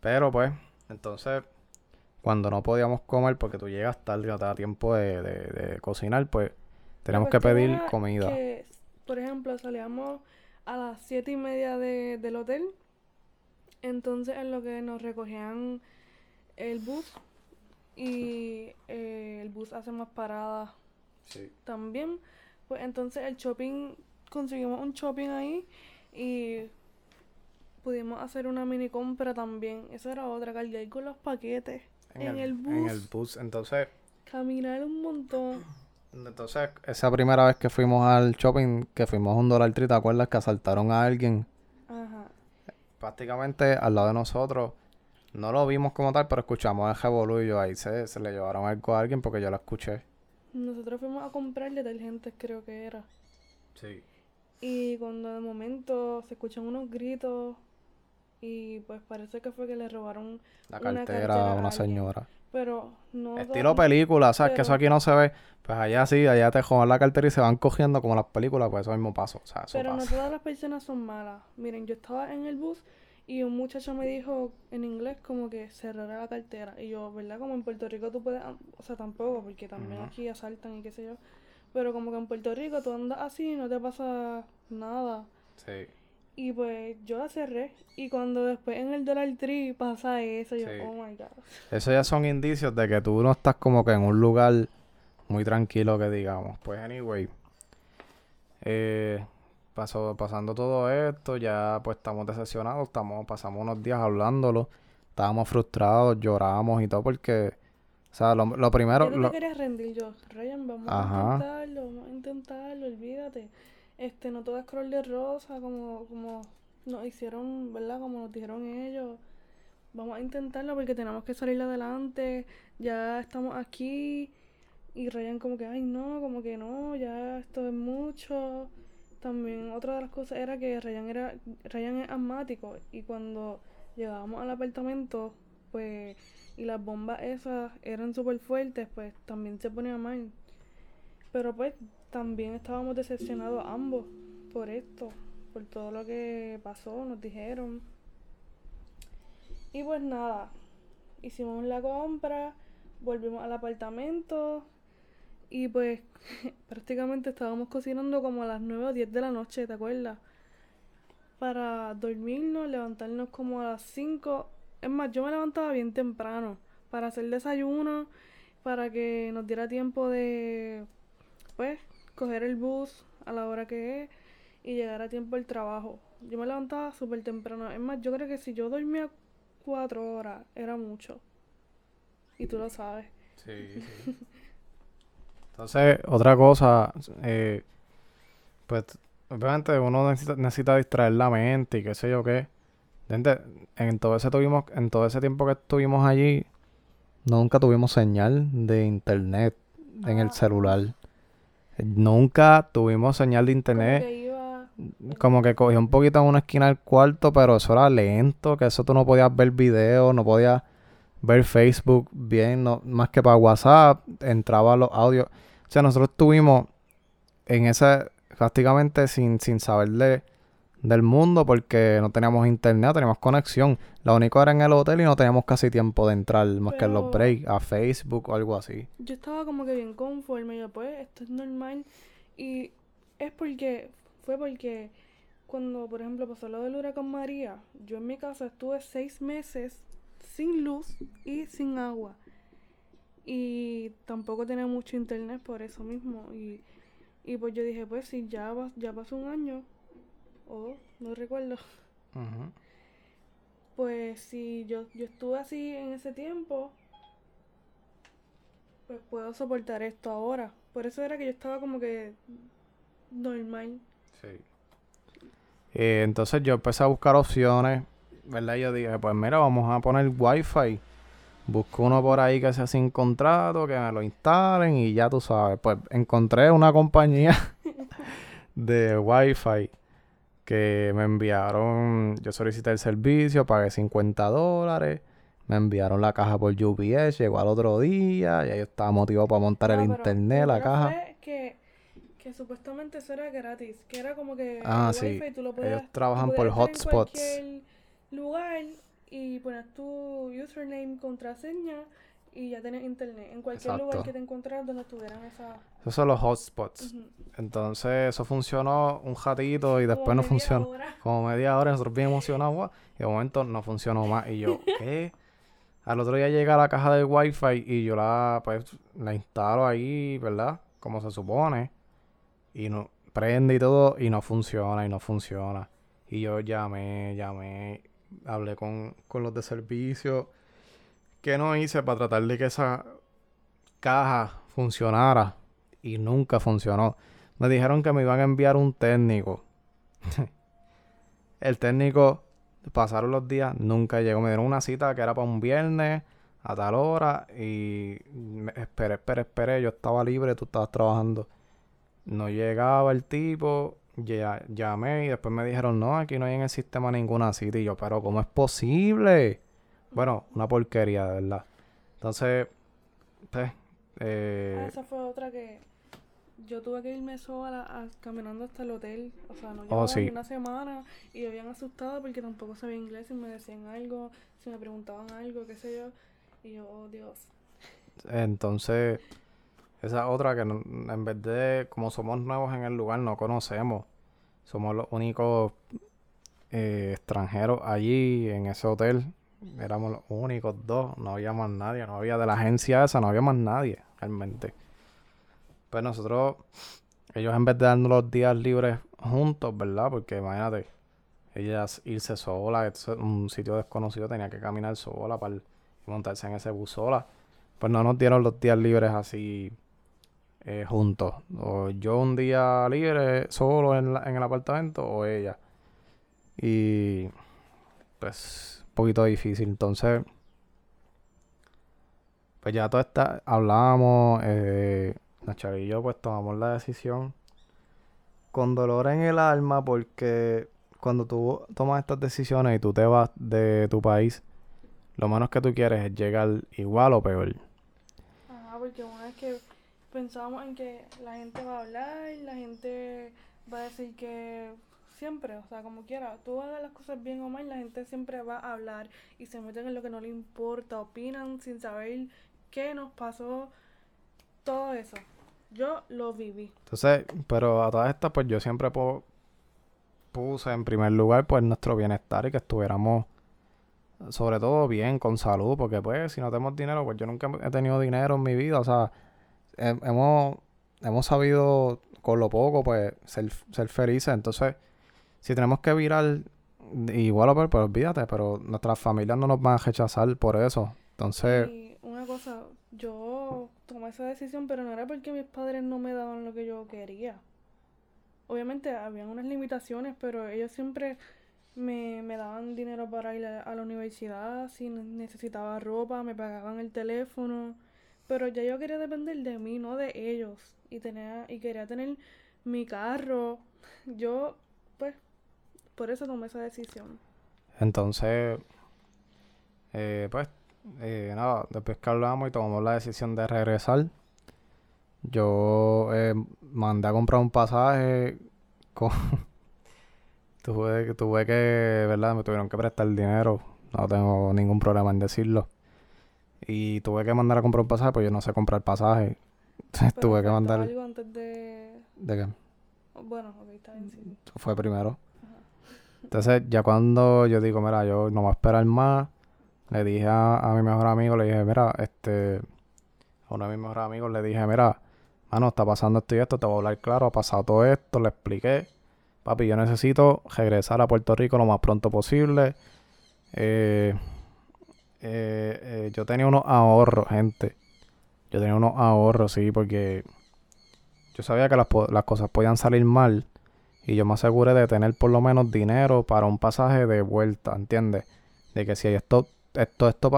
Pero pues, entonces, cuando no podíamos comer porque tú llegas tarde, no te da tiempo de, de- de cocinar, pues tenemos que pedir comida. que, por ejemplo, salíamos a las siete y media de, del hotel. Entonces, en lo que nos recogían el bus. Y eh, el bus hace más paradas Sí. también. Pues entonces el shopping, conseguimos un shopping ahí y pudimos hacer una mini compra también. Esa era otra, cargar con los paquetes. En el En bus. el bus. Entonces, Caminar un montón. entonces, esa primera vez que fuimos al shopping, que fuimos a un Dollar Tree, ¿te acuerdas que asaltaron a alguien? Ajá. Prácticamente al lado de nosotros. No lo vimos como tal, pero escuchamos el revolú y yo ahí se, se le llevaron algo a alguien porque yo lo escuché. Nosotros fuimos a comprar detergentes, creo que era. Sí. Y cuando de momento se escuchan unos gritos y pues parece que fue que le robaron, La Una cartera cartera a una alguien. señora. pero no... Estilo película, ¿sabes? Que eso pero- aquí no se ve. Pues allá sí, allá te jodan la cartera y se van cogiendo como las películas, pues eso mismo pasó. O sea, eso Pero no todas las personas son malas. Miren, yo estaba en el bus y un muchacho me dijo en inglés como que cerrara la cartera. Y yo, ¿verdad? Como en Puerto Rico tú puedes... O sea, tampoco, porque también aquí asaltan y qué sé yo. Pero como que en Puerto Rico tú andas así y no te pasa nada. Sí. Y pues yo la cerré. Y cuando después en el Dollar Tree pasa eso, yo, Sí. oh my god. Eso ya son indicios de que tú no estás como que en un lugar muy tranquilo que digamos. Pues anyway. Eh, pasó, pasando todo esto, ya pues estamos decepcionados, estamos, pasamos unos días hablándolo, estábamos frustrados, lloramos y todo porque, o sea, lo, lo primero, yo no lo- te rendir yo. Ryan, vamos Ajá. a intentarlo, vamos a intentarlo, olvídate. Este, no todo es color de rosa, como, como nos hicieron, ¿verdad? Como nos dijeron ellos. Vamos a intentarlo porque tenemos que salir adelante. Ya estamos aquí. Y Ryan como que, ay no, como que no, ya esto es mucho. También otra de las cosas era que Ryan era, Ryan es asmático. Y cuando llegábamos al apartamento, pues, y las bombas esas eran súper fuertes, pues también se ponía mal. Pero pues también estábamos decepcionados ambos por esto, por todo lo que pasó, nos dijeron. Y pues nada, hicimos la compra, volvimos al apartamento y pues prácticamente estábamos cocinando como a las 9 o 10 de la noche, ¿te acuerdas? Para dormirnos, levantarnos como a las 5. Es más, yo me levantaba bien temprano para hacer desayuno, para que nos diera tiempo de, pues, coger el bus a la hora que es y llegar a tiempo al trabajo. Yo me levantaba súper temprano. Es más, yo creo que si yo dormía cuatro horas era mucho. Y tú lo sabes. Sí, sí. Entonces, otra cosa, eh, pues obviamente uno necesita, necesita distraer la mente y qué sé yo qué. Gente, en todo ese tuvimos, en todo ese tiempo que estuvimos allí, nunca tuvimos señal de internet en el Ah. celular. Nunca tuvimos señal de Como internet. que iba... Como que cogía un poquito en una esquina del cuarto, pero eso era lento, que eso tú no podías ver videos, no podías ver Facebook bien, no, más que para WhatsApp, entraba los audios. O sea, nosotros estuvimos en ese, prácticamente sin, sin saber de, del mundo porque no teníamos internet, teníamos conexión. Lo único era en el hotel y no teníamos casi tiempo de entrar más que en los breaks, a Facebook o algo así. Yo estaba como que bien conforme. Yo, pues, esto es normal. Y es porque... Fue porque cuando, por ejemplo, pasó lo del huracán María, yo en mi casa estuve seis meses sin luz y sin agua. y tampoco tenía mucho internet por eso mismo. Y, y pues yo dije, pues si ya, ya pasó un año, o dos, no recuerdo, pues si yo, yo estuve así en ese tiempo, pues puedo soportar esto ahora. Por eso era que yo estaba como que normal. Sí. Eh, entonces yo empecé a buscar opciones, ¿verdad? Yo dije, pues mira, vamos a poner Wi-Fi. Busco uno por ahí que sea sin contrato, que me lo instalen y ya tú sabes. Pues encontré una compañía de Wi-Fi que me enviaron, yo solicité el servicio, pagué 50 dólares, me enviaron la caja por UPS, llegó al otro día, ya yo estaba motivado para montar el Ah, internet, la caja. fue que, que supuestamente eso era gratis, que era como que Ah, el sí. tú lo Ellos podías, tú trabajan por estar en hotspots. lugar y poner tu username, contraseña y ya tienes internet en cualquier lugar que te encontraras donde tuvieran esa Esos son los hotspots. Entonces eso funcionó un ratito y después como no funcionó. hora. Como media hora, nosotros bien emocionados. Y de momento no funcionó más. Y yo, ¿qué? Al otro día llega la caja de Wi-Fi y yo la, pues, la instalo ahí, ¿verdad? Como se supone. Y no prende y todo y no funciona y no funciona. Y yo llamé, llamé, hablé con, con los de servicio. ¿Qué no hice para tratar de que esa caja funcionara? Y nunca funcionó. Me dijeron que me iban a enviar un técnico. El técnico, pasaron los días, nunca llegó. Me dieron una cita que era para un viernes a tal hora y me- esperé, esperé, esperé. Yo estaba libre, tú estabas trabajando. No llegaba el tipo, llamé y después me dijeron, no, aquí no hay en el sistema ninguna cita. Y yo, pero ¿cómo es posible? Bueno, una porquería, de verdad. Entonces, pues, eh, Ah, esa fue otra que yo tuve que irme sola a- caminando hasta el hotel. O sea, no Oh, llevaba sí. ni una semana y me habían asustado porque tampoco sabía inglés y me decían algo, si me preguntaban algo, qué sé yo. Y yo, oh Dios. Entonces, esa otra que no- en vez de, como somos nuevos en el lugar, no conocemos. Somos los únicos eh, extranjeros allí en ese hotel. Éramos los únicos dos, no había más nadie, no había de la agencia esa, no había más nadie, realmente. Pues nosotros, ellos en vez de darnos los días libres juntos, ¿verdad? Porque imagínate, ella irse sola, un sitio desconocido, tenía que caminar sola para montarse en ese bus sola. Pues no nos dieron los días libres así eh, juntos. O yo un día libre solo en, el apartamento o ella. Y pues poquito difícil. Entonces, pues ya todo está, hablamos, eh, Nachar y yo pues tomamos la decisión con dolor en el alma porque cuando tú tomas estas decisiones y tú te vas de tu país, lo menos que tú quieres es llegar igual o peor. Ajá, porque una vez que pensábamos en que la gente va a hablar, la gente va a decir que siempre, o sea, como quiera, tú hagas las cosas bien o mal, la gente siempre va a hablar y se meten en lo que no le importa, opinan sin saber qué nos pasó, todo eso. Yo lo viví. Entonces, pero a todas estas, pues yo siempre puse en primer lugar, pues nuestro bienestar y que estuviéramos, sobre todo bien, con salud, porque pues si no tenemos dinero, pues yo nunca he tenido dinero en mi vida, o sea, he- hemos, hemos sabido con lo poco, pues ser, ser felices, entonces, si tenemos que virar igual o peor, pues olvídate, pero nuestras familias no nos van a rechazar por eso, entonces, Y una cosa, yo tomé esa decisión, pero no era porque mis padres no me daban lo que yo quería. Obviamente habían unas limitaciones, pero ellos siempre me, me daban dinero para ir a, a la universidad, si ne- necesitaba ropa, me pagaban el teléfono. Pero ya yo quería depender de mí, no de ellos. Y tenía, y quería tener mi carro. Yo, por eso tomé esa decisión. Entonces, eh, pues, eh, nada, después que hablamos y tomamos la decisión de regresar, yo eh, mandé a comprar un pasaje con... tuve, tuve que, ¿verdad? Me tuvieron que prestar dinero, no tengo ningún problema en decirlo. Y tuve que mandar a comprar un pasaje, pues yo no sé comprar pasaje. Entonces tuve que mandar... algo antes de... ¿De qué? Bueno, ok, está bien, sí. fue primero. Entonces, ya cuando yo digo, mira, yo no voy a esperar más, le dije a, a mi mejor amigo, le dije, mira, este, a uno de mis mejores amigos le dije, mira, mano, está pasando esto y esto, te voy a hablar claro, ha pasado todo esto, le expliqué. Papi, yo necesito regresar a Puerto Rico lo más pronto posible. Eh, eh, eh, yo tenía unos ahorros, gente. Yo tenía unos ahorros, sí, porque yo sabía que las, las cosas podían salir mal. Y yo me aseguré de tener por lo menos dinero para un pasaje de vuelta, ¿entiendes? De que si esto, esto, esto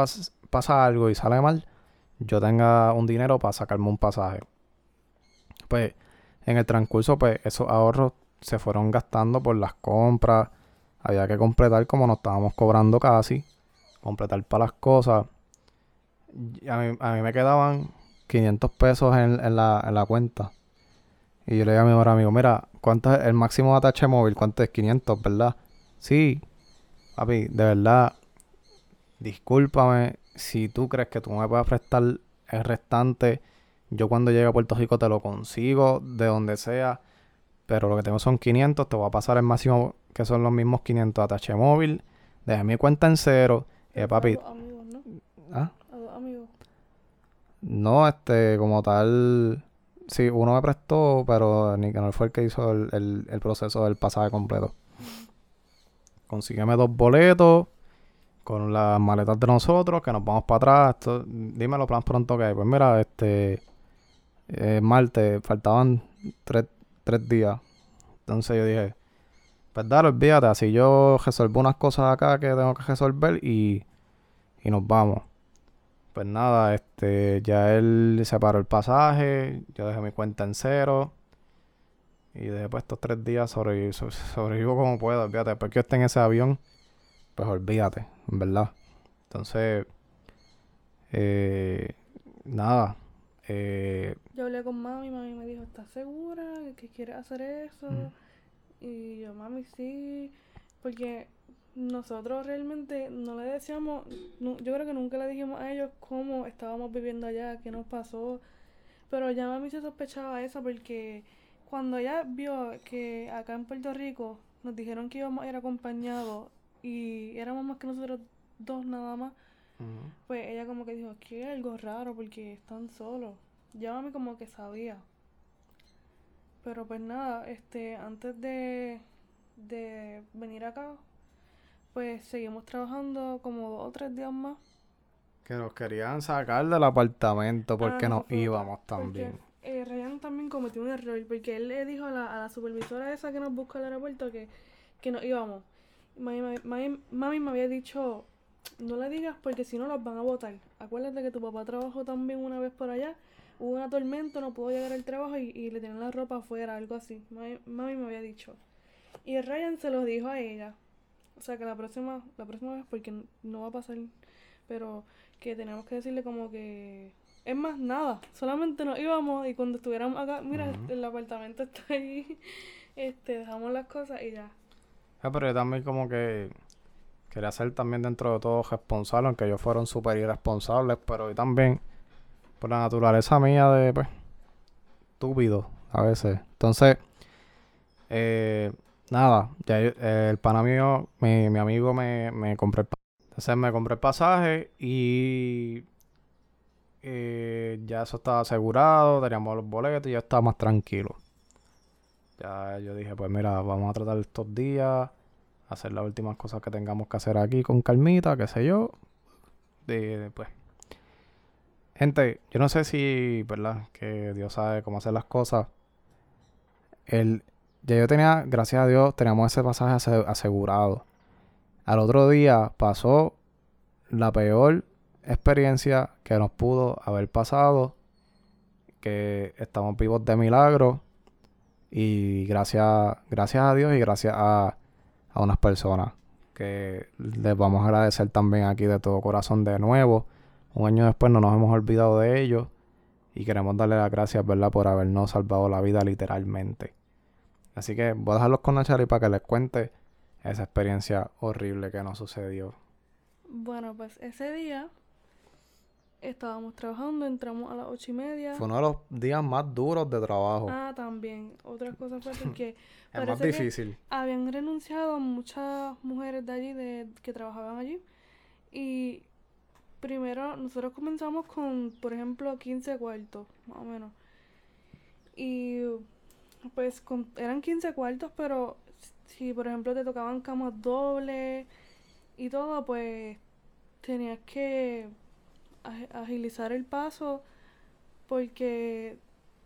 pasa algo y sale mal, yo tenga un dinero para sacarme un pasaje. Pues en el transcurso, pues esos ahorros se fueron gastando por las compras. Había que completar como nos estábamos cobrando casi. Completar para las cosas. A mí, a mí me quedaban 500 pesos en, en, la, en la cuenta. Y yo le dije a mi mejor amigo, mira, ¿cuánto es el máximo de atache móvil? ¿Cuánto es? 500, ¿verdad? Sí. Papi, de verdad, discúlpame si tú crees que tú me puedes prestar el restante. Yo cuando llegue a Puerto Rico te lo consigo, de donde sea. Pero lo que tengo son 500, te voy a pasar el máximo, que son los mismos 500 atache móvil. Deja mi cuenta en cero. Eh, papi. A amigos, ¿no? ¿Ah? A amigos. No, este, como tal. Sí, uno me prestó, pero Nicanor fue el que hizo el, el, el proceso del pasaje completo. Consígueme dos boletos con las maletas de nosotros, que nos vamos para atrás. Esto, dímelo plan pronto que hay. Pues mira, este. Eh, martes, faltaban tres, tres días. Entonces yo dije, pues dale, olvídate, así yo resuelvo unas cosas acá que tengo que resolver y, y nos vamos. Pues nada, este, ya él separó el pasaje, yo dejé mi cuenta en cero. Y después pues, estos tres días sobrevivo, sobrevivo como puedo, olvídate. Después que yo esté en ese avión, pues olvídate, en verdad. Entonces, eh, nada. Eh, Yo hablé con mami, mami me dijo, ¿estás segura que quieres hacer eso? Y yo, mami, sí, porque nosotros realmente no le decíamos, yo creo que nunca le dijimos a ellos cómo estábamos viviendo allá, qué nos pasó, pero ya mami se sospechaba eso porque cuando ella vio que acá en Puerto Rico nos dijeron que íbamos a ir acompañados y éramos más que nosotros dos nada más, pues ella como que dijo, aquí hay algo raro porque están solos. Ya mami como que sabía. Pero pues nada, este, antes de, de venir acá, pues seguimos trabajando como dos o tres días más. Que nos querían sacar del apartamento porque Ah, nos eso fue íbamos otra, porque, también. eh, Ryan también cometió un error porque él le dijo a la, a la supervisora esa que nos buscó al aeropuerto que, que nos íbamos. Mami, mami- mami- me había dicho, no le digas porque si no los van a votar. Acuérdate que tu papá trabajó también una vez por allá. Hubo una tormenta, no pudo llegar al trabajo y, y le tenían la ropa afuera, algo así. Mami, mami me había dicho. Y Ryan se lo dijo a ella. O sea que la próxima, la próxima vez, porque no va a pasar, pero que tenemos que decirle como que... Es más, nada, solamente nos íbamos y cuando estuviéramos acá, mira, el apartamento está ahí, este, dejamos las cosas y ya. Ah, pero yo también como que quería ser también dentro de todo responsable, aunque ellos fueron súper irresponsables, pero yo también, por la naturaleza mía de, pues, estúpido a veces. Entonces, eh, nada, ya yo- eh, el pana mío, mi, mi amigo me, me compró el. Entonces me compré el pasaje y eh, ya eso estaba asegurado, teníamos los boletos y yo estaba más tranquilo. Ya yo dije, pues mira, vamos a tratar estos días, hacer las últimas cosas que tengamos que hacer aquí con calmita, qué sé yo. De, pues. Gente, yo no sé si, ¿verdad? Que Dios sabe cómo hacer las cosas. El, ya yo tenía, gracias a Dios, teníamos ese pasaje ase- asegurado. Al otro día pasó la peor experiencia que nos pudo haber pasado. Que estamos vivos de milagro. Y gracias, gracias a Dios y gracias a, a unas personas que les vamos a agradecer también aquí de todo corazón de nuevo. Un año después no nos hemos olvidado de ellos y queremos darle las gracias, ¿verdad?, por habernos salvado la vida literalmente. Así que voy a dejarlos con Nachari para que les cuente esa experiencia horrible que nos sucedió. Bueno, pues ese día estábamos trabajando, entramos a las ocho y media. Fue uno de los días más duros de trabajo. Ah, también. Otra cosa fue porque es más difícil. habían renunciado muchas mujeres de allí, de, que trabajaban allí. Y primero nosotros comenzamos con, por ejemplo, 15 cuartos, más o menos. Y pues con- eran 15 cuartos, pero si por ejemplo te tocaban camas dobles y todo, pues tenías que ag- agilizar el paso porque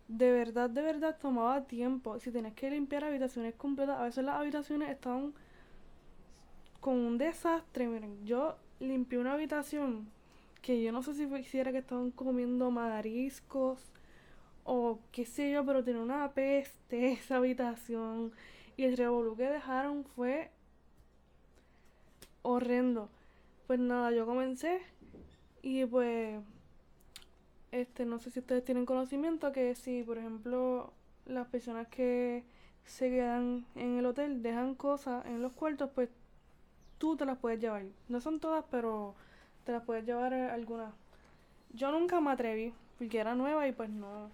de verdad, de verdad tomaba tiempo. Si tenías que limpiar habitaciones completas, a veces las habitaciones estaban con un desastre. Miren, yo limpié una habitación que yo no sé si fue- si era que estaban comiendo mariscos o qué sé yo, pero tenía una peste esa habitación. Y el revolú que dejaron fue horrendo. Pues nada, yo comencé y pues este no sé si ustedes tienen conocimiento que si por ejemplo las personas que se quedan en el hotel dejan cosas en los cuartos, pues tú te las puedes llevar. No son todas, pero te las puedes llevar algunas. Yo nunca me atreví, porque era nueva y pues no.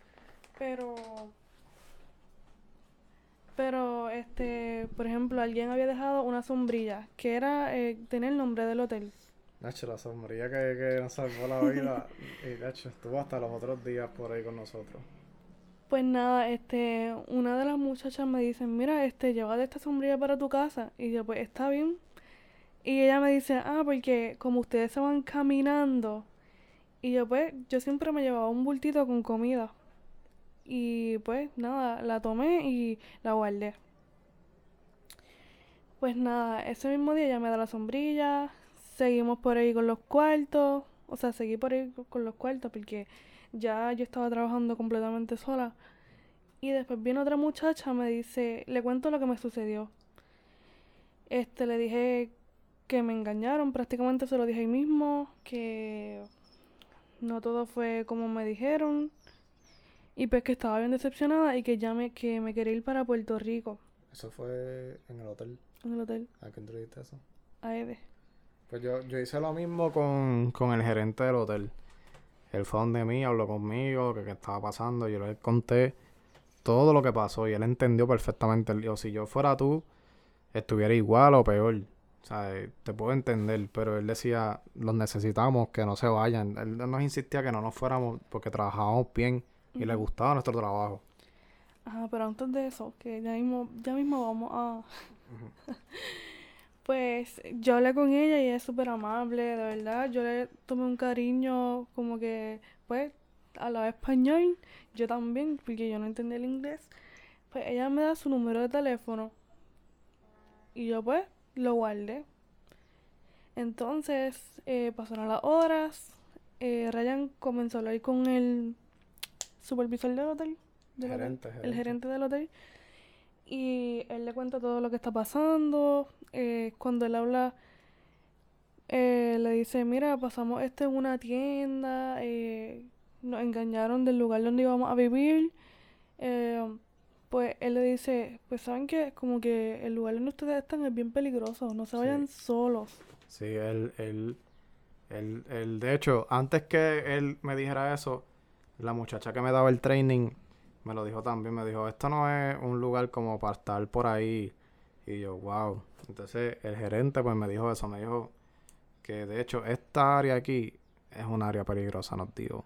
Pero pero, este, por ejemplo, alguien había dejado una sombrilla que era, eh, tenía el nombre del hotel. Nacho, la sombrilla que, que nos salvó la vida. y Nacho, estuvo hasta los otros días por ahí con nosotros. Pues nada, este, una de las muchachas me dice, mira, este, llévate esta sombrilla para tu casa. Y yo, pues, está bien. Y ella me dice, ah, porque como ustedes se van caminando. Y yo, pues, yo siempre me llevaba un bultito con comida. Y pues, nada, la tomé y la guardé. Pues nada, ese mismo día ella me da la sombrilla. Seguimos por ahí con los cuartos. O sea, seguí por ahí con los cuartos porque ya yo estaba trabajando completamente sola. Y después viene otra muchacha, me dice, le cuento lo que me sucedió. Este, le dije que me engañaron, prácticamente se lo dije ahí mismo, que no todo fue como me dijeron. Y pues que estaba bien decepcionada y que ya me, que me quería ir para Puerto Rico, Eso fue en el hotel. en el hotel, ¿A le dijiste eso? a Ede. Pues yo, yo hice lo mismo con, con el gerente del hotel. Él fue donde mí, habló conmigo, que qué estaba pasando. Yo le conté todo lo que pasó y él entendió perfectamente. Dijo, si yo fuera tú, estuviera igual o peor. O sea, eh, te puedo entender, pero él decía, los necesitamos, que no se vayan. Él nos insistía que no nos fuéramos porque trabajábamos bien y le gustaba nuestro trabajo. Ajá, pero antes de eso, que ya mismo, ya mismo vamos a... Pues yo hablé con ella y es súper amable, de verdad. Yo le tomé un cariño como que, pues, hablaba español, yo también, porque yo no entendía el inglés. Pues ella me da su número de teléfono y yo pues lo guardé. Entonces eh, pasaron las horas, eh, Ryan comenzó a hablar con el supervisor del hotel, del hotel, Gerente, el gerente. del hotel, y él le cuenta todo lo que está pasando. eh, cuando él habla, eh, le dice, mira, pasamos esto en una tienda, eh, nos engañaron del lugar donde íbamos a vivir. pues él le dice, pues saben que como que el lugar donde ustedes están es bien peligroso, no se Sí. vayan solos. Sí, él, él, él, él, de hecho, antes que él me dijera eso, la muchacha que me daba el training me lo dijo también, me dijo, esto no es un lugar como para estar por ahí. Y yo, wow. Entonces el gerente pues me dijo eso, me dijo que de hecho esta área aquí es un área peligrosa, nos dijo.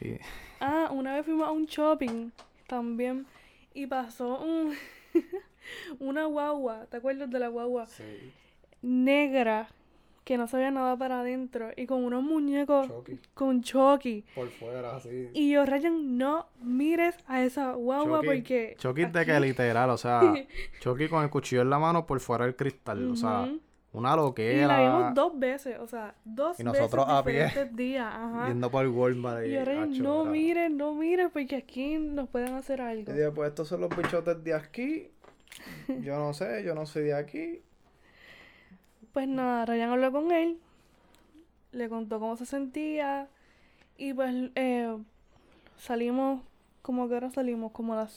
Y Ah, una vez fuimos a un shopping también y pasó un una guagua, ¿te acuerdas de la guagua? sí, Negra que no sabía nada para adentro y con unos muñecos Chucky, con Chucky. por fuera, así. Y yo, Ryan, no mires a esa guagua Chucky- porque Chucky de que aquí- literal, o sea, Chucky con el cuchillo en la mano por fuera del cristal, o sea, una Y la loquera. vimos dos veces, o sea, dos Y nosotros veces a pie, diferentes días, ajá. Yendo por Walmart Y y, yo, Ryan, acho, no mires, no mires porque aquí nos pueden hacer algo. Y dije, pues estos son los bichotes de aquí. Yo no sé, yo no soy de aquí. Pues nada, Ryan habló con él, le contó cómo se sentía y pues eh, salimos, como que ahora salimos, como a las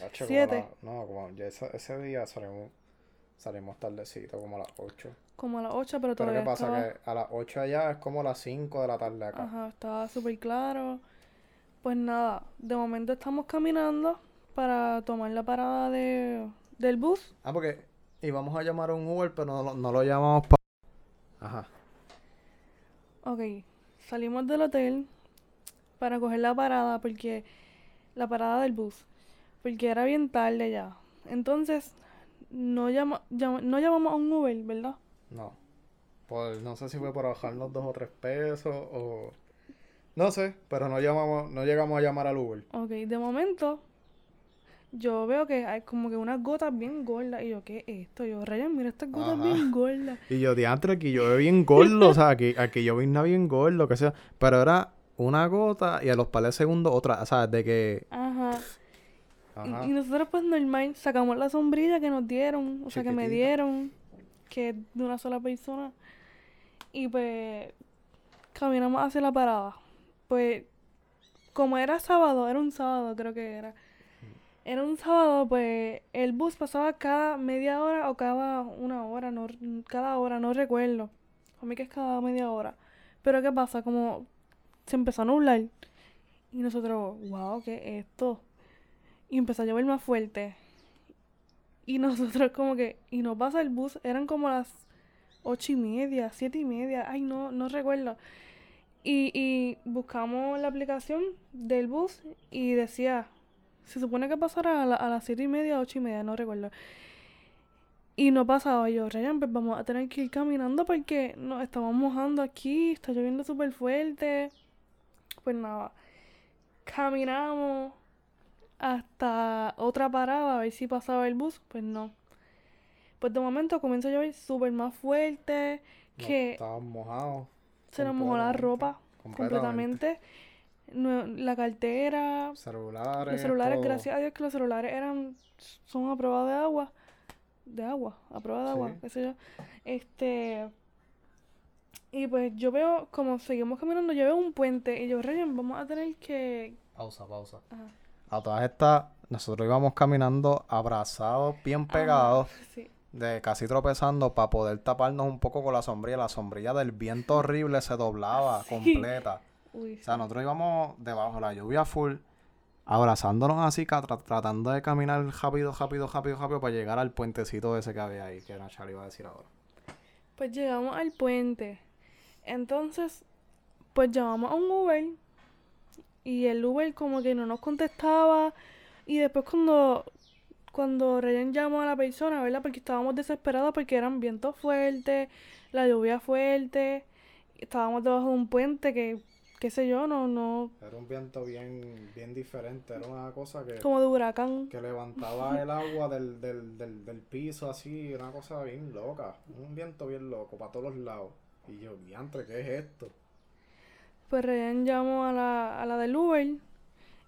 Acho, como a 7, la- no, como ya ese, ese día salimos, salimos tardecito, como a las 8. como a las 8, pero Pero todavía ¿qué pasa? estaba, Que a las 8 allá es como las 5 de la tarde acá. ajá, estaba súper claro. Pues nada, de momento estamos caminando para tomar la parada de, del bus. Ah, porque íbamos a llamar a un Uber, pero no, lo- no lo llamamos para... Ajá. ok, salimos del hotel para coger la parada, porque la parada del bus, porque era bien tarde ya. Entonces, no, llama, llama- no llamamos a un Uber, ¿verdad? No. Por, no sé si fue por bajarnos dos o tres pesos o... No sé, pero no llamamos, no llegamos a llamar al Uber. Ok, de momento, yo veo que hay como que unas gotas bien gordas. Y yo, ¿qué es esto? Yo, Ryan, mira estas gotas Ajá. bien gordas. Y yo, diantre, aquí yo veo bien gordo, o sea, aquí, aquí yo vine bien gordo, que sea. Pero era una gota y a los pares de segundos otra, o sea, de que... Ajá. Y- Ajá. Y, nosotros pues normal sacamos la sombrilla que nos dieron, o sea que me dieron, que es de una sola persona. Y pues caminamos hacia la parada. Pues como era sábado, era un sábado creo que era. Era un sábado, pues el bus pasaba cada media hora o cada una hora, no, cada hora, no recuerdo. A mí que es cada media hora. Pero ¿qué pasa? Como se empezó a nublar. Y nosotros, wow, ¿qué es esto? Y empezó a llover más fuerte. Y nosotros como que, y no pasa el bus, eran como las ocho y media, siete y media, ay no, no recuerdo. Y, y buscamos la aplicación del bus y decía, se supone que pasara a, la- a las siete y media, ocho y media, no recuerdo. Y no pasaba yo, Ryan, pues vamos a tener que ir caminando porque nos estamos mojando aquí, está lloviendo súper fuerte. Pues nada, caminamos hasta otra parada a ver si pasaba el bus, pues no. Pues de momento comienza a llover súper más fuerte, No, que Estábamos mojados. se nos mojó la ropa completamente. La cartera, Celulares. los celulares, todo. gracias a Dios que los celulares eran, son a prueba de agua, de agua, a prueba de agua, qué sé yo. Este, y pues yo veo, como seguimos caminando, yo veo un puente y yo, Ryan, vamos a tener que... Pausa, pausa. Ajá. A todas estas, nosotros íbamos caminando abrazados, bien pegados, Sí. de casi tropezando para poder taparnos un poco con la sombrilla. La sombrilla del viento horrible se doblaba Sí. completa. Uy, O sea, nosotros íbamos debajo de la lluvia full, abrazándonos así, tra- tratando de caminar rápido, rápido, rápido, rápido para llegar al puentecito ese que había ahí, que Nachal iba a decir ahora. Pues llegamos al puente. Entonces, pues llamamos a un Uber. Y el Uber como que no nos contestaba. Y después cuando, cuando Ryan llamó a la persona, ¿verdad? Porque estábamos desesperados porque eran vientos fuertes, la lluvia fuerte. Estábamos debajo de un puente que, qué sé yo, no, no, Era un viento bien, bien diferente, era una cosa que, como de huracán. que levantaba el agua del, del, del, del piso así, una cosa bien loca, un viento bien loco para todos los lados. Y yo, diantre, ¿qué es esto? Pues Ryan llamó a la, a la del Uber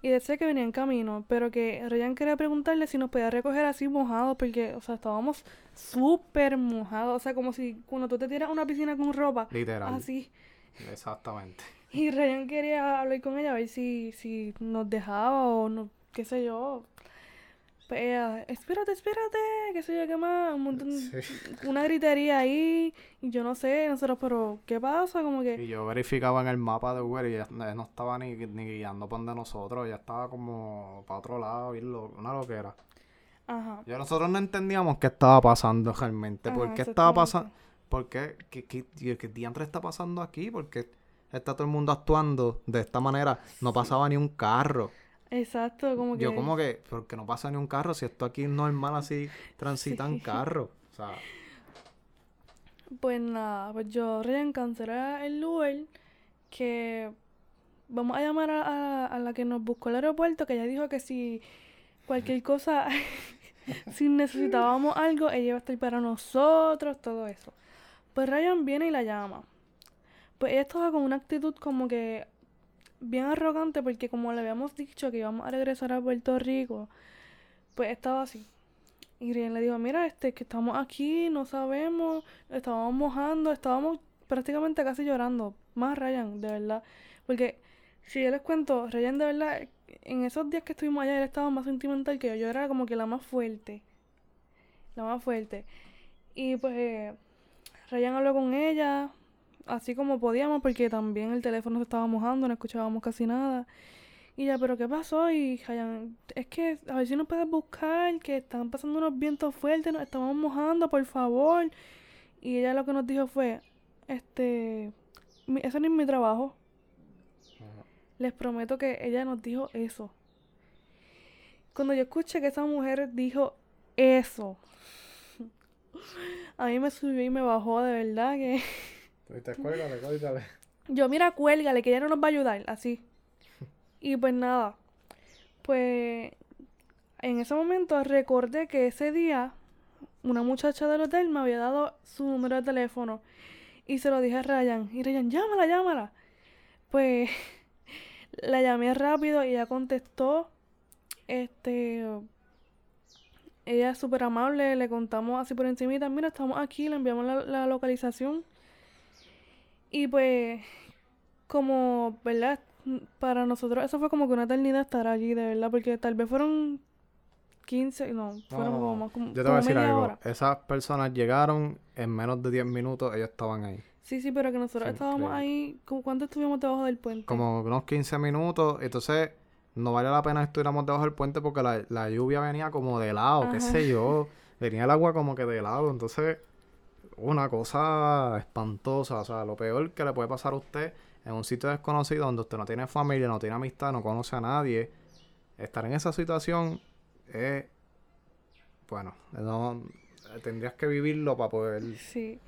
y decía que venía en camino, pero que Ryan quería preguntarle si nos podía recoger así mojados, porque, o sea, estábamos súper mojados, o sea, como si cuando tú te tiras a una piscina con ropa, Literal. así. Exactamente. Y Ryan quería hablar con ella a ver si, si nos dejaba o no, qué sé yo. Pues ella, espérate, espérate, qué sé yo, qué más, un montón, Sí. una gritería ahí, y yo no sé, nosotros, pero, ¿qué pasa? Como que... Y yo verificaba en el mapa de Uber y ya no no estaba ni, ni guiando por donde nosotros, ya estaba como para otro lado, bien lo- una loquera. Ajá. Ya nosotros no entendíamos qué estaba pasando realmente, por qué estaba pasando, por qué, qué, qué, qué diantre está pasando aquí, porque está todo el mundo actuando de esta manera, no pasaba ni un carro. Exacto, como que... Yo como que, porque no pasa ni un carro, si esto aquí es normal así, transitan Sí. carros. O sea, Pues nada, pues yo Ryan cancelé el Uber que vamos a llamar a, a- a la que nos buscó el aeropuerto, que ella dijo que si cualquier cosa, si necesitábamos algo, ella iba a estar para nosotros, todo eso. Pues Ryan viene y la llama. Pues ella estaba con una actitud como que bien arrogante porque como le habíamos dicho que íbamos a regresar a Puerto Rico, pues estaba así. Y Ryan le dijo, mira, este, que estamos aquí, no sabemos, estábamos mojando, estábamos prácticamente casi llorando. Más Ryan, de verdad. Porque si yo les cuento, Ryan de verdad, en esos días que estuvimos allá, él estaba más sentimental que yo. Yo era como que la más fuerte. La más fuerte. Y pues Ryan habló con ella, así como podíamos, porque también el teléfono se estaba mojando, no escuchábamos casi nada. Y ya, pero ¿qué pasó? Y Ryan, es que a ver si nos puedes buscar, que están pasando unos vientos fuertes, nos estamos mojando, por favor. Y ella lo que nos dijo fue, este, mi- ese no es mi trabajo. Les prometo que ella nos dijo eso. Cuando yo escuché que esa mujer dijo eso, a mí me subió y me bajó de verdad que... Te cuélgale, cuélgale. Yo, mira, cuélgale, que ella no nos va a ayudar, así. Y pues nada, pues en ese momento recordé que ese día una muchacha del hotel me había dado su número de teléfono y se lo dije a Ryan. Y Ryan, llámala, llámala. Pues la llamé rápido y ella contestó. Este, ella es súper amable, le contamos así por encimita, mira, estamos aquí, le enviamos la, la localización. Y pues, como, ¿verdad? Para nosotros eso fue como que una eternidad estar allí, de verdad, porque tal vez fueron 15, no, fueron no, como más como, Yo te voy a decir algo. hora. Esas personas llegaron en menos de 10 minutos, ellos estaban ahí. Sí, sí, pero que nosotros Sí, estábamos increíble. ahí, ¿cu- ¿cuánto estuvimos debajo del puente? Como unos 15 minutos. Entonces, no vale la pena que estuviéramos debajo del puente porque la, la lluvia venía como de lado, qué Ajá. sé yo. Venía el agua como que de lado. Entonces, una cosa espantosa. O sea, lo peor que le puede pasar a usted en un sitio desconocido donde usted no tiene familia, no tiene amistad, no conoce a nadie. Estar en esa situación es. Bueno, no, tendrías que vivirlo para poder Sí.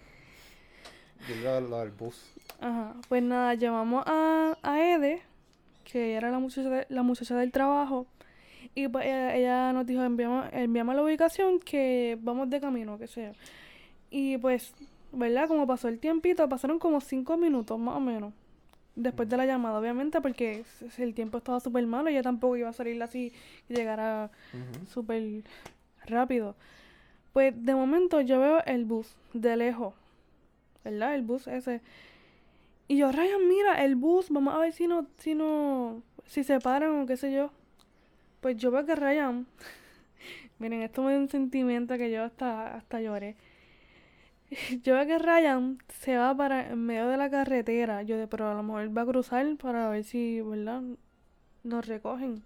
vivir lo, del bus. Ajá, pues nada, llamamos a, a Ede, que era la muchacha, de- la muchacha del trabajo, y pues ella, ella nos dijo, enviamos, enviamos la ubicación que vamos de camino, sé yo. Y pues, ¿verdad? Como pasó el tiempito, pasaron como cinco minutos más o menos, después de la llamada, obviamente, porque el tiempo estaba súper malo, y ella tampoco iba a salir así y llegara súper rápido. Pues de momento yo veo el bus de lejos, ¿verdad? El bus ese. Y yo, Ryan, mira, el bus, vamos a ver si no, si no, si se paran o qué sé yo. Pues yo veo que Ryan, miren, esto me da un sentimiento que yo hasta, hasta lloré. Yo veo que Ryan se va para en medio de la carretera. Yo de, pero a lo mejor va a cruzar para ver si, ¿verdad? Nos recogen.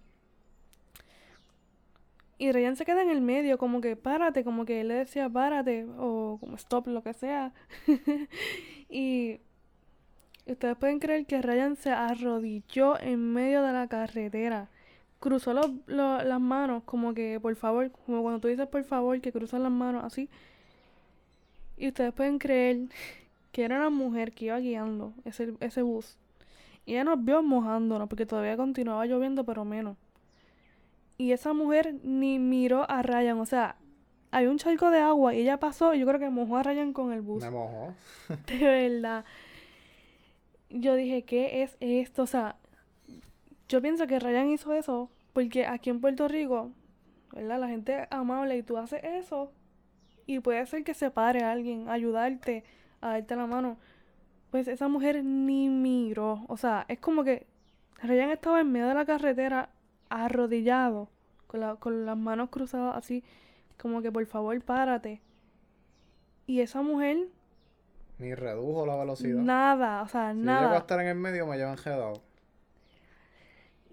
Y Ryan se queda en el medio, como que párate, como que él le decía párate, o como stop, lo que sea. y ustedes pueden creer que Ryan se arrodilló en medio de la carretera. Cruzó los- lo- las manos, como que por favor, como cuando tú dices por favor, que cruzan las manos así. Y ustedes pueden creer que era una mujer que iba guiando ese, ese bus. Y ella nos vio mojándonos, porque todavía continuaba lloviendo, pero menos. Y esa mujer ni miró a Ryan, o sea, hay un charco de agua y ella pasó y yo creo que mojó a Ryan con el bus. Me mojó. De verdad. Yo dije, ¿qué es esto? O sea, yo pienso que Ryan hizo eso porque aquí en Puerto Rico, ¿verdad? La gente es amable y tú haces eso y puede ser que se pare alguien a ayudarte, a darte la mano. Pues esa mujer ni miró. O sea, es como que Ryan estaba en medio de la carretera arrodillado, con, la- con las manos cruzadas así, como que por favor párate. Y esa mujer Ni redujo la velocidad. Nada, o sea, Si yo llego a nada. estar en el medio, me llevan enredado.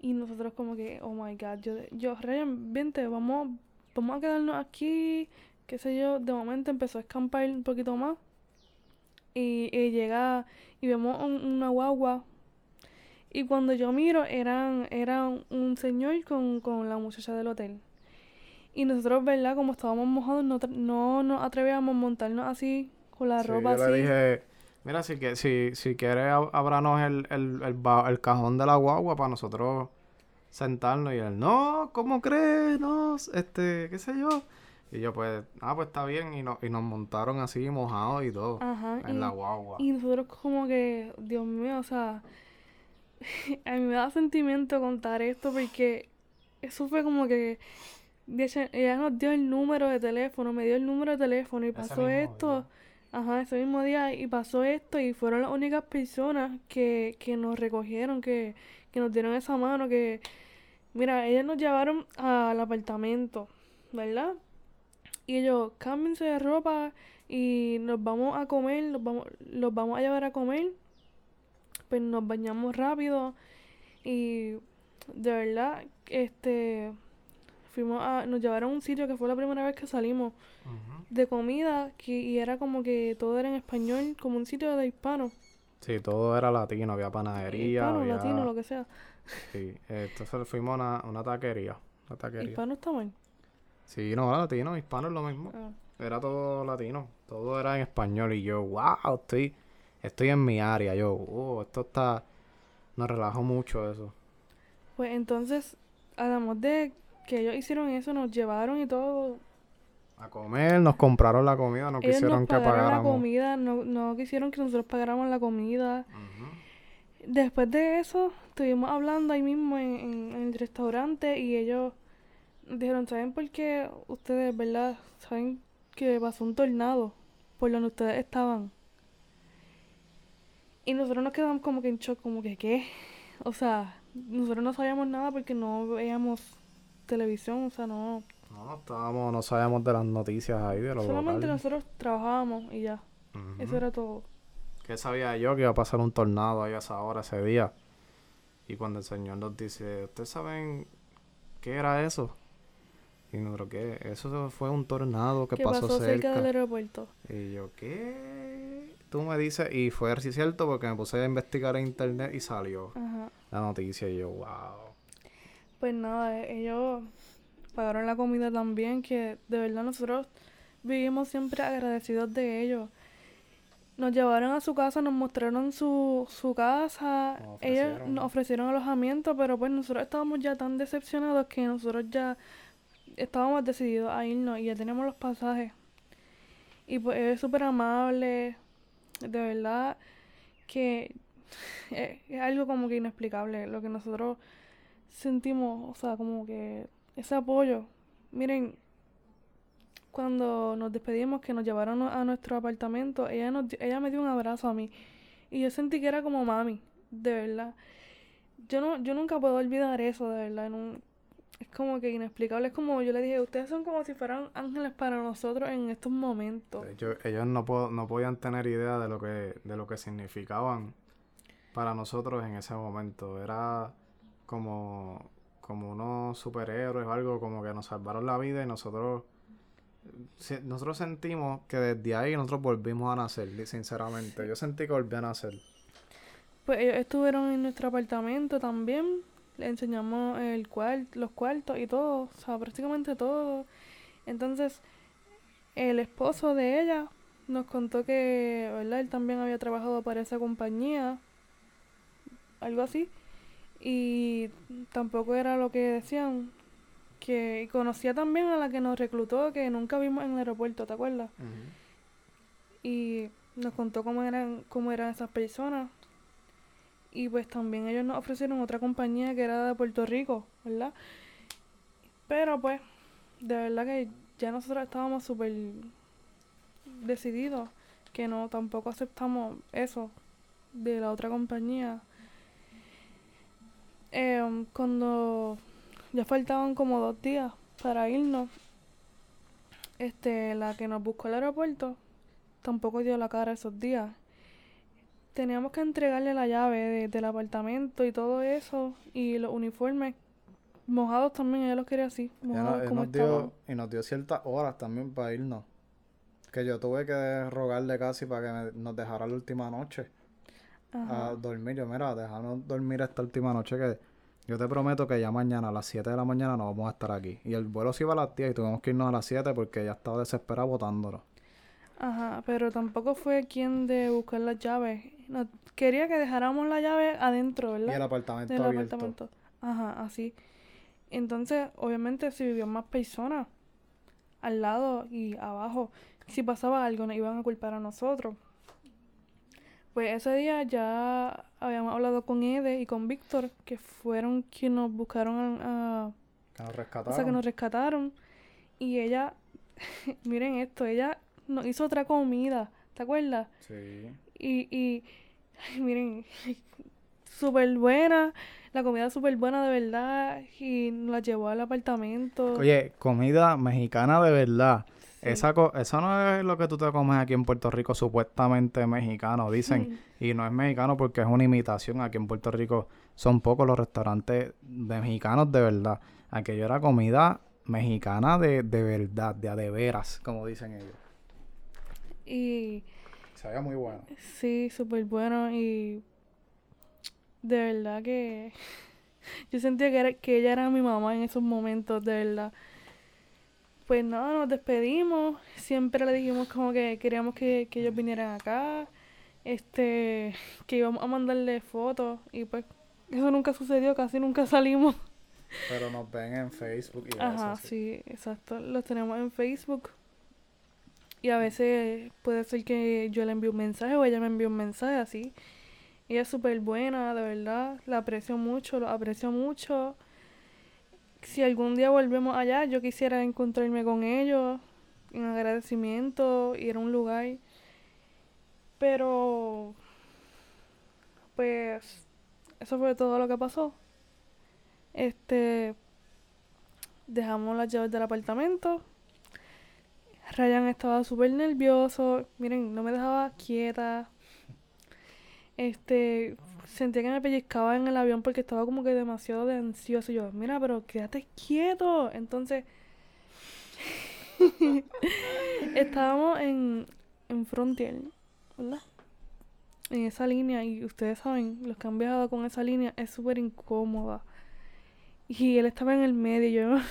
Y nosotros como que, oh my God, yo, yo, Ryan, vente, vamos, vamos a quedarnos aquí, qué sé yo. De momento empezó a escampar un poquito más. Y, y llega, y vemos un- una guagua. Y cuando yo miro, eran, era un señor con, con la muchacha del hotel. Y nosotros, ¿verdad? Como estábamos mojados, no, no nos atrevíamos a montarnos así, con la Sí, ropa yo así. le dije, mira, si, que, si, si quieres, ab- ábranos el, el, el, ba- el cajón de la guagua para nosotros sentarnos. Y él, no, ¿cómo crees? No, este, qué sé yo. Y yo, pues, ah, pues está bien. Y, no, y nos montaron así, mojados y todo, Ajá, en y- la guagua. Y nosotros como que, Dios mío, o sea, a mí me da sentimiento contar esto porque eso fue como que, de hecho, ella nos dio el número de teléfono, me dio el número de teléfono y pasó esto, ajá, ese mismo día y pasó esto y fueron las únicas personas que, que nos recogieron, que, que nos dieron esa mano, que, mira, ellas nos llevaron al apartamento, ¿verdad? Y ellos, cámbiense de ropa y nos vamos a comer, los vamos, los vamos a llevar a comer. Pues nos bañamos rápido y de verdad, este, fuimos a, nos llevaron a un sitio que fue la primera vez que salimos de comida que, y era como que todo era en español, como un sitio de hispano. Sí, todo era latino, había panadería, Hispano, había... latino, lo que sea. Sí, entonces fuimos a una, una taquería, una taquería. Hispano está mal. Sí, no, latino, hispano es lo mismo. Ah. Era todo latino, todo era en español y yo, wow, estoy, estoy en mi área, yo, oh, esto está, me relajo mucho eso. Pues entonces, además de que ellos hicieron eso, nos llevaron y todo. A comer, nos compraron la comida, no ellos quisieron nos que pagaron la pagáramos. comida, no, no quisieron que nosotros pagáramos la comida. Después de eso, estuvimos hablando ahí mismo en, en- en el restaurante y ellos dijeron, ¿saben por qué ustedes, verdad? ¿Saben que pasó un tornado por donde ustedes estaban? Y nosotros nos quedamos como que en shock, como que, ¿qué? O sea, nosotros no sabíamos nada porque no veíamos televisión, o sea, no... No, estábamos, no sabíamos de las noticias ahí, de los Solamente nosotros trabajábamos y ya. Eso era todo. ¿Qué sabía yo que iba a pasar un tornado ahí a esa hora, ese día? Y cuando el Señor nos dice, ¿ustedes saben qué era eso? Y nosotros, ¿qué? Eso fue un tornado que ¿Qué pasó, pasó cerca cerca. del aeropuerto? Y yo, ¿qué? Tú me dices, y fue así cierto porque me puse a investigar en internet y salió Ajá. la noticia y yo, wow. Pues nada, eh, ellos pagaron la comida también, que de verdad nosotros vivimos siempre agradecidos de ellos. Nos llevaron a su casa, nos mostraron su, su casa, Nos ellos nos ofrecieron alojamiento, pero pues nosotros estábamos ya tan decepcionados que nosotros ya estábamos decididos a irnos y ya tenemos los pasajes. Y pues es súper amable, de verdad que es, algo como que inexplicable lo que nosotros sentimos, o sea, como que ese apoyo. Miren, cuando nos despedimos, que nos llevaron a nuestro apartamento, ella, nos, ella me dio un abrazo a mí. Y yo sentí que era como mami, de verdad. Yo no, yo nunca puedo olvidar eso, de verdad. no- es como que inexplicable. Es como yo le dije, ustedes son como si fueran ángeles para nosotros en estos momentos. Ellos, ellos no, po- no podían tener idea de lo que de lo que significaban para nosotros en ese momento. Era como, como unos superhéroes o algo, como que nos salvaron la vida y nosotros nosotros sentimos que desde ahí nosotros volvimos a nacer, sinceramente. Yo sentí que volví a nacer. Pues ellos estuvieron en nuestro apartamento también. Le enseñamos el cual, los cuartos y todo, o sea, prácticamente todo. Entonces, el esposo de ella nos contó que, ¿verdad? Él también había trabajado para esa compañía, algo así. Y tampoco era lo que decían. Que y conocía también a la que nos reclutó, que nunca vimos en el aeropuerto, ¿te acuerdas? y nos contó cómo eran, cómo eran esas personas. Y pues también ellos nos ofrecieron otra compañía que era de Puerto Rico, ¿verdad? Pero pues, de verdad que ya nosotros estábamos súper decididos que no, tampoco aceptamos eso de la otra compañía. Em, cuando ya faltaban como dos días para irnos, este, la que nos buscó el aeropuerto tampoco dio la cara esos días. Teníamos que entregarle la llave de- del apartamento y todo eso, y los uniformes mojados también, ella los quería así, no- mojados como nos dio, y nos dio ciertas horas también para irnos. Que yo tuve que rogarle casi para que me- nos dejara la última noche. Ajá. a dormir. Yo, mira, déjanos dormir esta última noche que yo te prometo que ya mañana a las 7 de la mañana no vamos a estar aquí. Y el vuelo se iba a las 10 y tuvimos que irnos a las 7 porque ella estaba desesperada botándonos. Ajá, pero tampoco fue quien de buscar las llaves. No, quería que dejáramos la llave adentro, Y ¿verdad? el apartamento del abierto. apartamento. Ajá, así. Entonces, obviamente, si vivían más personas al lado y abajo, si pasaba algo, nos iban a culpar a nosotros. Pues ese día ya habíamos hablado con Ede y con Víctor, que fueron quienes nos buscaron a, Que nos o rescataron. sea, que nos rescataron. Y ella, miren esto, ella nos hizo otra comida, ¿te acuerdas? Sí. Y, y ay, miren, súper buena, la comida súper buena de verdad, y nos la llevó al apartamento. Oye, comida mexicana de verdad. Sí. Esa co- eso no es lo que tú te comes aquí en Puerto Rico, supuestamente mexicano, dicen. Y no es mexicano porque es una imitación. Aquí en Puerto Rico son pocos los restaurantes de mexicanos de verdad. Aquello era comida mexicana de, de verdad, de a de veras, como dicen ellos. Y se veía muy bueno. Sí, súper bueno y de verdad que yo sentía que, era, que ella era mi mamá en esos momentos, de verdad. Pues nada, nos despedimos. Siempre le dijimos como que queríamos que, que ellos vinieran acá. Este, que íbamos a mandarle fotos. Y pues eso nunca sucedió, casi nunca salimos. Pero nos ven en Facebook y Ajá, eso, sí. sí, exacto. Los tenemos en Facebook. Y a veces puede ser que yo le envíe un mensaje o ella me envíe un mensaje así. Ella es súper buena, de verdad. La aprecio mucho, lo aprecio mucho. Si algún día volvemos allá, yo quisiera encontrarme con ellos en agradecimiento, ir a un lugar. Pero, pues, eso fue todo lo que pasó. Este, dejamos las llaves del apartamento. Ryan estaba súper nervioso. Miren, no me dejaba quieta. Este, sentía que me pellizcaba en el avión porque estaba como que demasiado de ansioso. Yo, mira, pero quédate quieto. Entonces, estábamos en, en Frontier, ¿verdad? En esa línea, y ustedes saben, los que han viajado con esa línea es súper incómoda. Y él estaba en el medio, yo,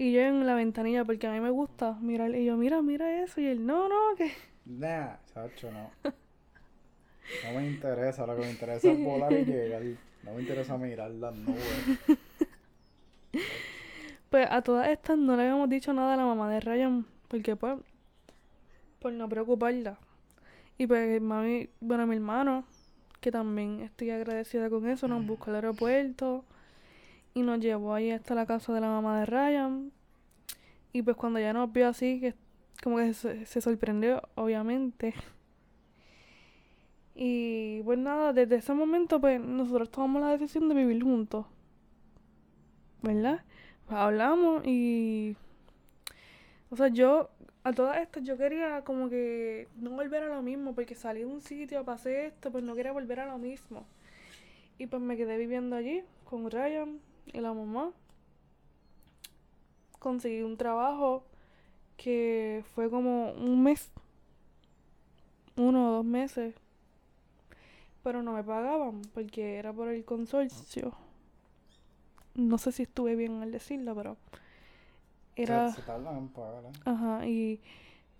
y yo en la ventanilla, porque a mí me gusta mirar. Y yo, mira, mira eso. Y él, no, no, que. Nah, chacho, no. No me interesa, lo que me interesa es volar y llegar. No me interesa mirar las nubes. Pues a todas estas no le habíamos dicho nada a la mamá de Ryan, porque pues, por no preocuparla. Y pues mami, bueno, mi hermano, que también estoy agradecida con eso, nos buscó al aeropuerto y nos llevó ahí hasta la casa de la mamá de Ryan. Y pues cuando ya nos vio así, que como que se, se sorprendió, obviamente. Y pues nada, desde ese momento pues nosotros tomamos la decisión de vivir juntos. ¿Verdad? Pues hablamos y... O sea, yo, a todas estas, yo quería como que no volver a lo mismo, porque salí de un sitio, pasé esto, pues no quería volver a lo mismo. Y pues me quedé viviendo allí con Ryan y la mamá. Conseguí un trabajo que fue como un mes, uno o dos meses, pero no me pagaban porque era por el consorcio. No sé si estuve bien al decirlo, pero era... Se, se tardan en pagar, ¿eh? Ajá, y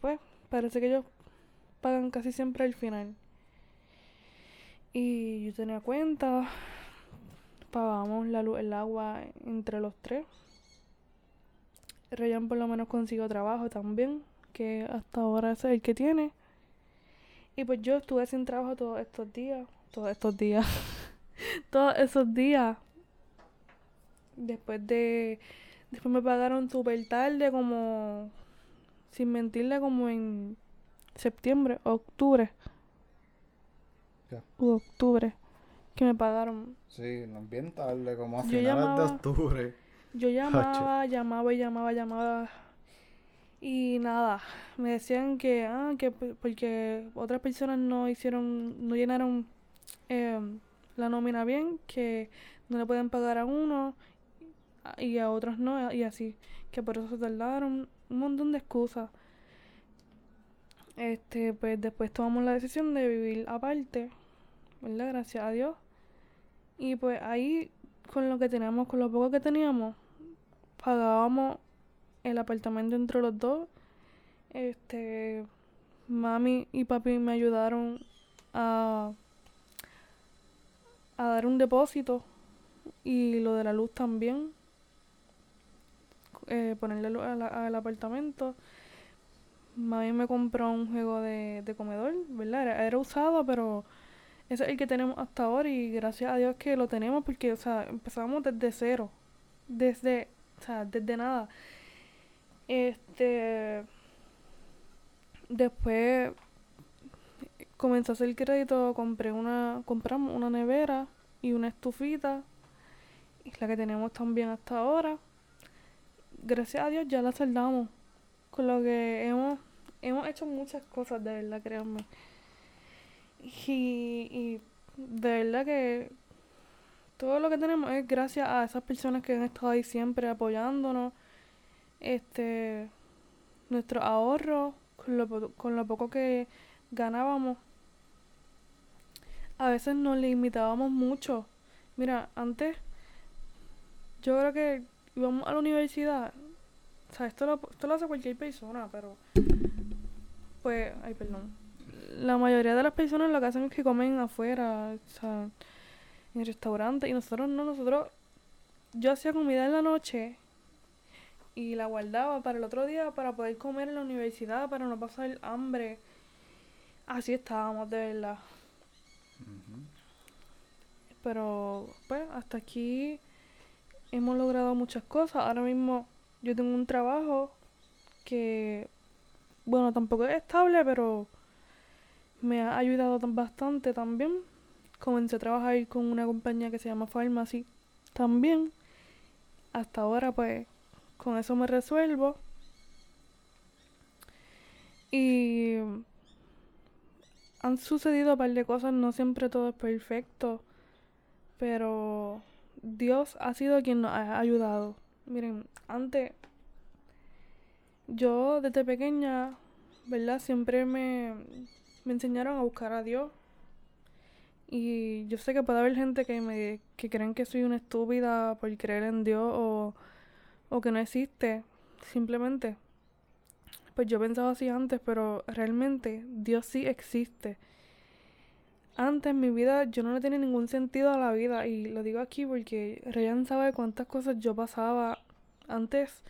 pues parece que ellos pagan casi siempre al final. Y yo tenía cuenta, pagábamos la luz, el agua entre los tres. Ryan por lo menos consiguió trabajo también, que hasta ahora es el que tiene. Y pues yo estuve sin trabajo todos estos días, todos estos días, todos esos días. Después de Después me pagaron súper tarde, como, sin mentirle, como en septiembre, octubre. U octubre, que me pagaron. Sí, bien tarde, como a Yo finales de llamaba- octubre. Yo llamaba, llamaba y llamaba, llamaba. Y nada, me decían que, ah, que porque otras personas no hicieron, no llenaron em, la nómina bien, que no le pueden pagar a uno y a otros no, y así, que por eso se tardaron, un montón de excusas. Este, pues después tomamos la decisión de vivir aparte, ¿verdad? Gracias a Dios. Y pues ahí, con lo que teníamos, con lo poco que teníamos, pagábamos el apartamento entre los dos. Este, mami y papi me ayudaron a, a dar un depósito y lo de la luz también. Eh, ponerle luz al apartamento. Mami me compró un juego de, de comedor, ¿verdad? Era usado, pero ese es el que tenemos hasta ahora y gracias a Dios que lo tenemos porque, o sea, empezamos desde cero. Desde, o sea, desde nada. Este. Después comencé a hacer crédito, compré una, compramos una nevera y una estufita, y la que tenemos también hasta ahora. Gracias a Dios ya la saldamos. Con lo que hemos, hemos hecho muchas cosas, de verdad, créanme. Y, y de verdad que todo lo que tenemos es gracias a esas personas que han estado ahí siempre apoyándonos. Este, nuestro ahorro, con lo, con lo poco que ganábamos, a veces nos limitábamos mucho. Mira, antes yo creo que íbamos a la universidad, o sea, esto lo, esto lo hace cualquier persona, pero pues, ay, perdón. La mayoría de las personas lo que hacen es que comen afuera, o sea, en restaurantes, y nosotros no, nosotros, yo hacía comida en la noche y la guardaba para el otro día para poder comer en la universidad, para no pasar hambre. Así estábamos, de verdad. Pero, pues, hasta aquí hemos logrado muchas cosas. Ahora mismo yo tengo un trabajo que, bueno, tampoco es estable, pero me ha ayudado bastante también. Comencé a trabajar con una compañía que se llama Pharmacy también. Hasta ahora, pues, con eso me resuelvo. Y han sucedido un par de cosas, no siempre todo es perfecto, pero Dios ha sido quien nos ha ayudado. Miren, antes yo desde pequeña, ¿verdad? Siempre me, me enseñaron a buscar a Dios. Y yo sé que puede haber gente que me que creen que soy una estúpida por creer en Dios o, o que no existe, simplemente. Pues yo pensaba así antes, pero realmente Dios sí existe. Antes en mi vida yo no le tenía ningún sentido a la vida y lo digo aquí porque Ryan sabe cuántas cosas yo pasaba antes.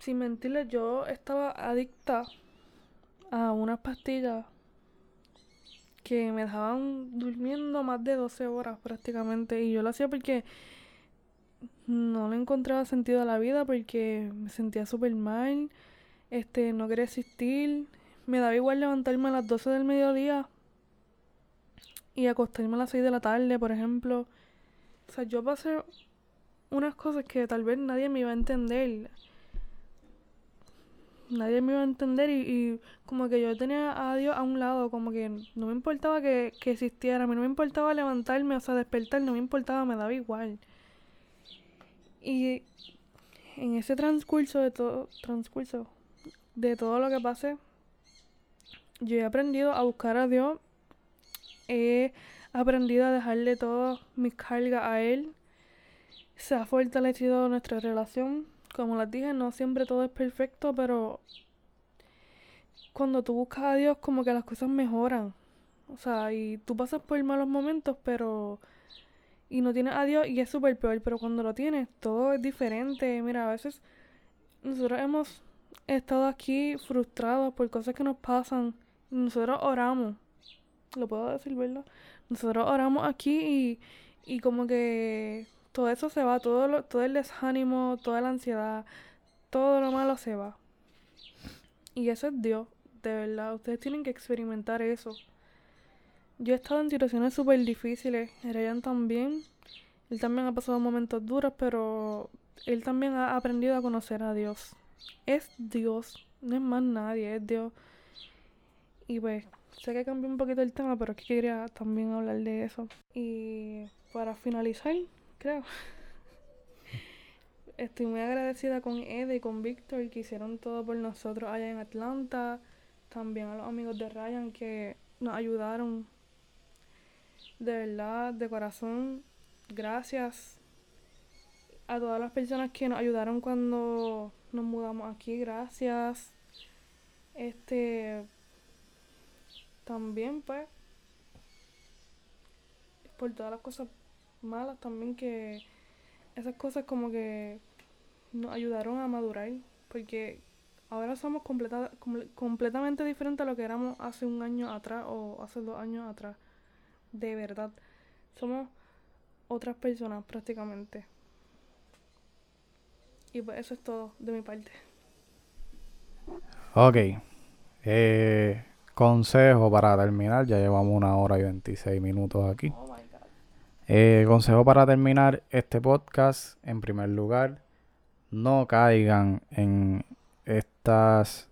Sin mentirle, yo estaba adicta a unas pastillas que me dejaban durmiendo más de 12 horas prácticamente y yo lo hacía porque no le encontraba sentido a la vida porque me sentía súper mal, este, no quería existir, me daba igual levantarme a las 12 del mediodía y acostarme a las 6 de la tarde, por ejemplo. O sea, yo pasé unas cosas que tal vez nadie me iba a entender. Nadie me iba a entender y, como que yo tenía a Dios a un lado, como que no me importaba que, que existiera, a mí no me importaba levantarme, o sea, despertar, no me importaba, me daba igual. Y en ese transcurso de todo, transcurso de todo lo que pasé, yo he aprendido a buscar a Dios he aprendido a dejarle todas mis cargas a él. Se ha fortalecido nuestra relación. Como les dije, no siempre todo es perfecto, pero cuando tú buscas a Dios, como que las cosas mejoran. O sea, y tú pasas por malos momentos, pero. Y no tienes a Dios y es súper peor, pero cuando lo tienes, todo es diferente. Mira, a veces nosotros hemos estado aquí frustrados por cosas que nos pasan. Nosotros oramos lo puedo decir, ¿verdad? Nosotros oramos aquí y, y como que todo eso se va, todo, lo, todo el desánimo, toda la ansiedad, todo lo malo se va. Y eso es Dios, de verdad. Ustedes tienen que experimentar eso. Yo he estado en situaciones súper difíciles, Ryan también. Él también ha pasado momentos duros, pero él también ha aprendido a conocer a Dios. Es Dios, no es más nadie, es Dios. Y pues Sé que cambié un poquito el tema, pero es que quería también hablar de eso. Y para finalizar, creo. Estoy muy agradecida con Ed y con Víctor que hicieron todo por nosotros allá en Atlanta. También a los amigos de Ryan que nos ayudaron. De verdad, de corazón, gracias a todas las personas que nos ayudaron cuando nos mudamos aquí, gracias. Este, también pues por todas las cosas malas también que esas cosas como que nos ayudaron a madurar porque ahora somos completa, completamente diferentes a lo que éramos hace un año atrás o hace dos años atrás. De verdad somos otras personas prácticamente. Y pues eso es todo de mi parte. Ok eh Consejo para terminar, ya llevamos una hora y 26 minutos aquí. Eh, consejo para terminar este podcast, en primer lugar, no caigan en estas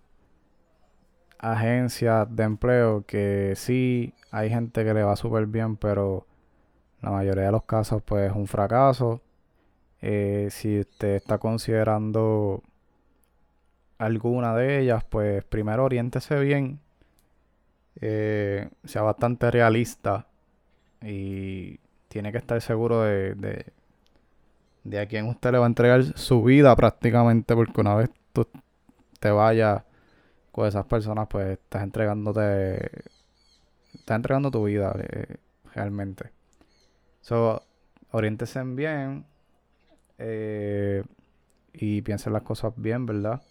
agencias de empleo que sí hay gente que le va súper bien, pero la mayoría de los casos pues es un fracaso. Eh, si usted está considerando alguna de ellas, pues primero oriéntese bien eh, sea bastante realista y tiene que estar seguro de, de, de a quién usted le va a entregar su vida prácticamente, porque una vez tú te vayas con esas personas, pues estás entregándote, estás entregando tu vida eh, realmente. So, oriéntese bien eh, y piensen las cosas bien, ¿verdad?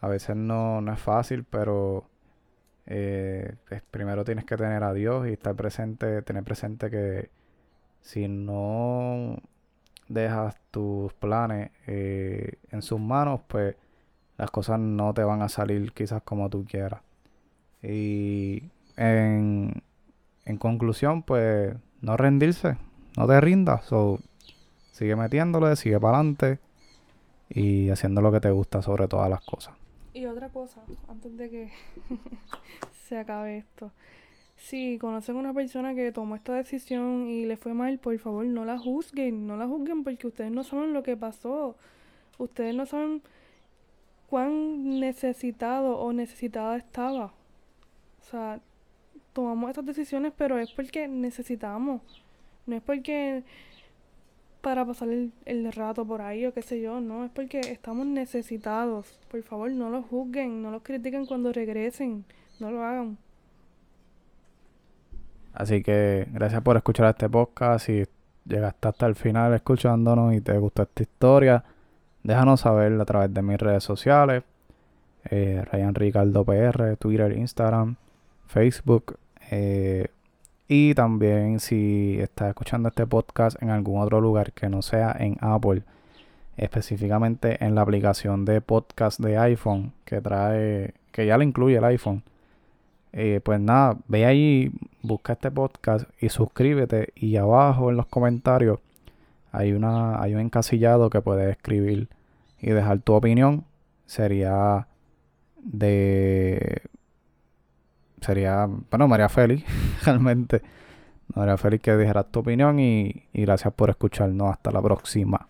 A veces no, no es fácil, pero eh, pues, primero tienes que tener a Dios y estar presente, tener presente que si no dejas tus planes eh, en sus manos, pues las cosas no te van a salir quizás como tú quieras. Y en, en conclusión, pues no rendirse, no te rindas, so, sigue metiéndole, sigue para adelante y haciendo lo que te gusta sobre todas las cosas. Y otra cosa, antes de que se acabe esto. Si conocen a una persona que tomó esta decisión y le fue mal, por favor no la juzguen, no la juzguen porque ustedes no saben lo que pasó. Ustedes no saben cuán necesitado o necesitada estaba. O sea, tomamos estas decisiones, pero es porque necesitamos. No es porque para pasar el, el, rato por ahí o qué sé yo, no, es porque estamos necesitados. Por favor, no los juzguen, no los critiquen cuando regresen, no lo hagan. Así que gracias por escuchar este podcast. Si llegaste hasta el final escuchándonos y te gustó esta historia, déjanos saber a través de mis redes sociales. Eh, Ryan Ricardo PR, Twitter, Instagram, Facebook. Eh, y también si estás escuchando este podcast en algún otro lugar que no sea en Apple, específicamente en la aplicación de podcast de iPhone que trae, que ya le incluye el iPhone. Eh, pues nada, ve ahí, busca este podcast y suscríbete. Y abajo en los comentarios hay, una, hay un encasillado que puedes escribir y dejar tu opinión. Sería de sería, bueno, María Félix, realmente. María Félix, que dijeras tu opinión y, y gracias por escucharnos. Hasta la próxima.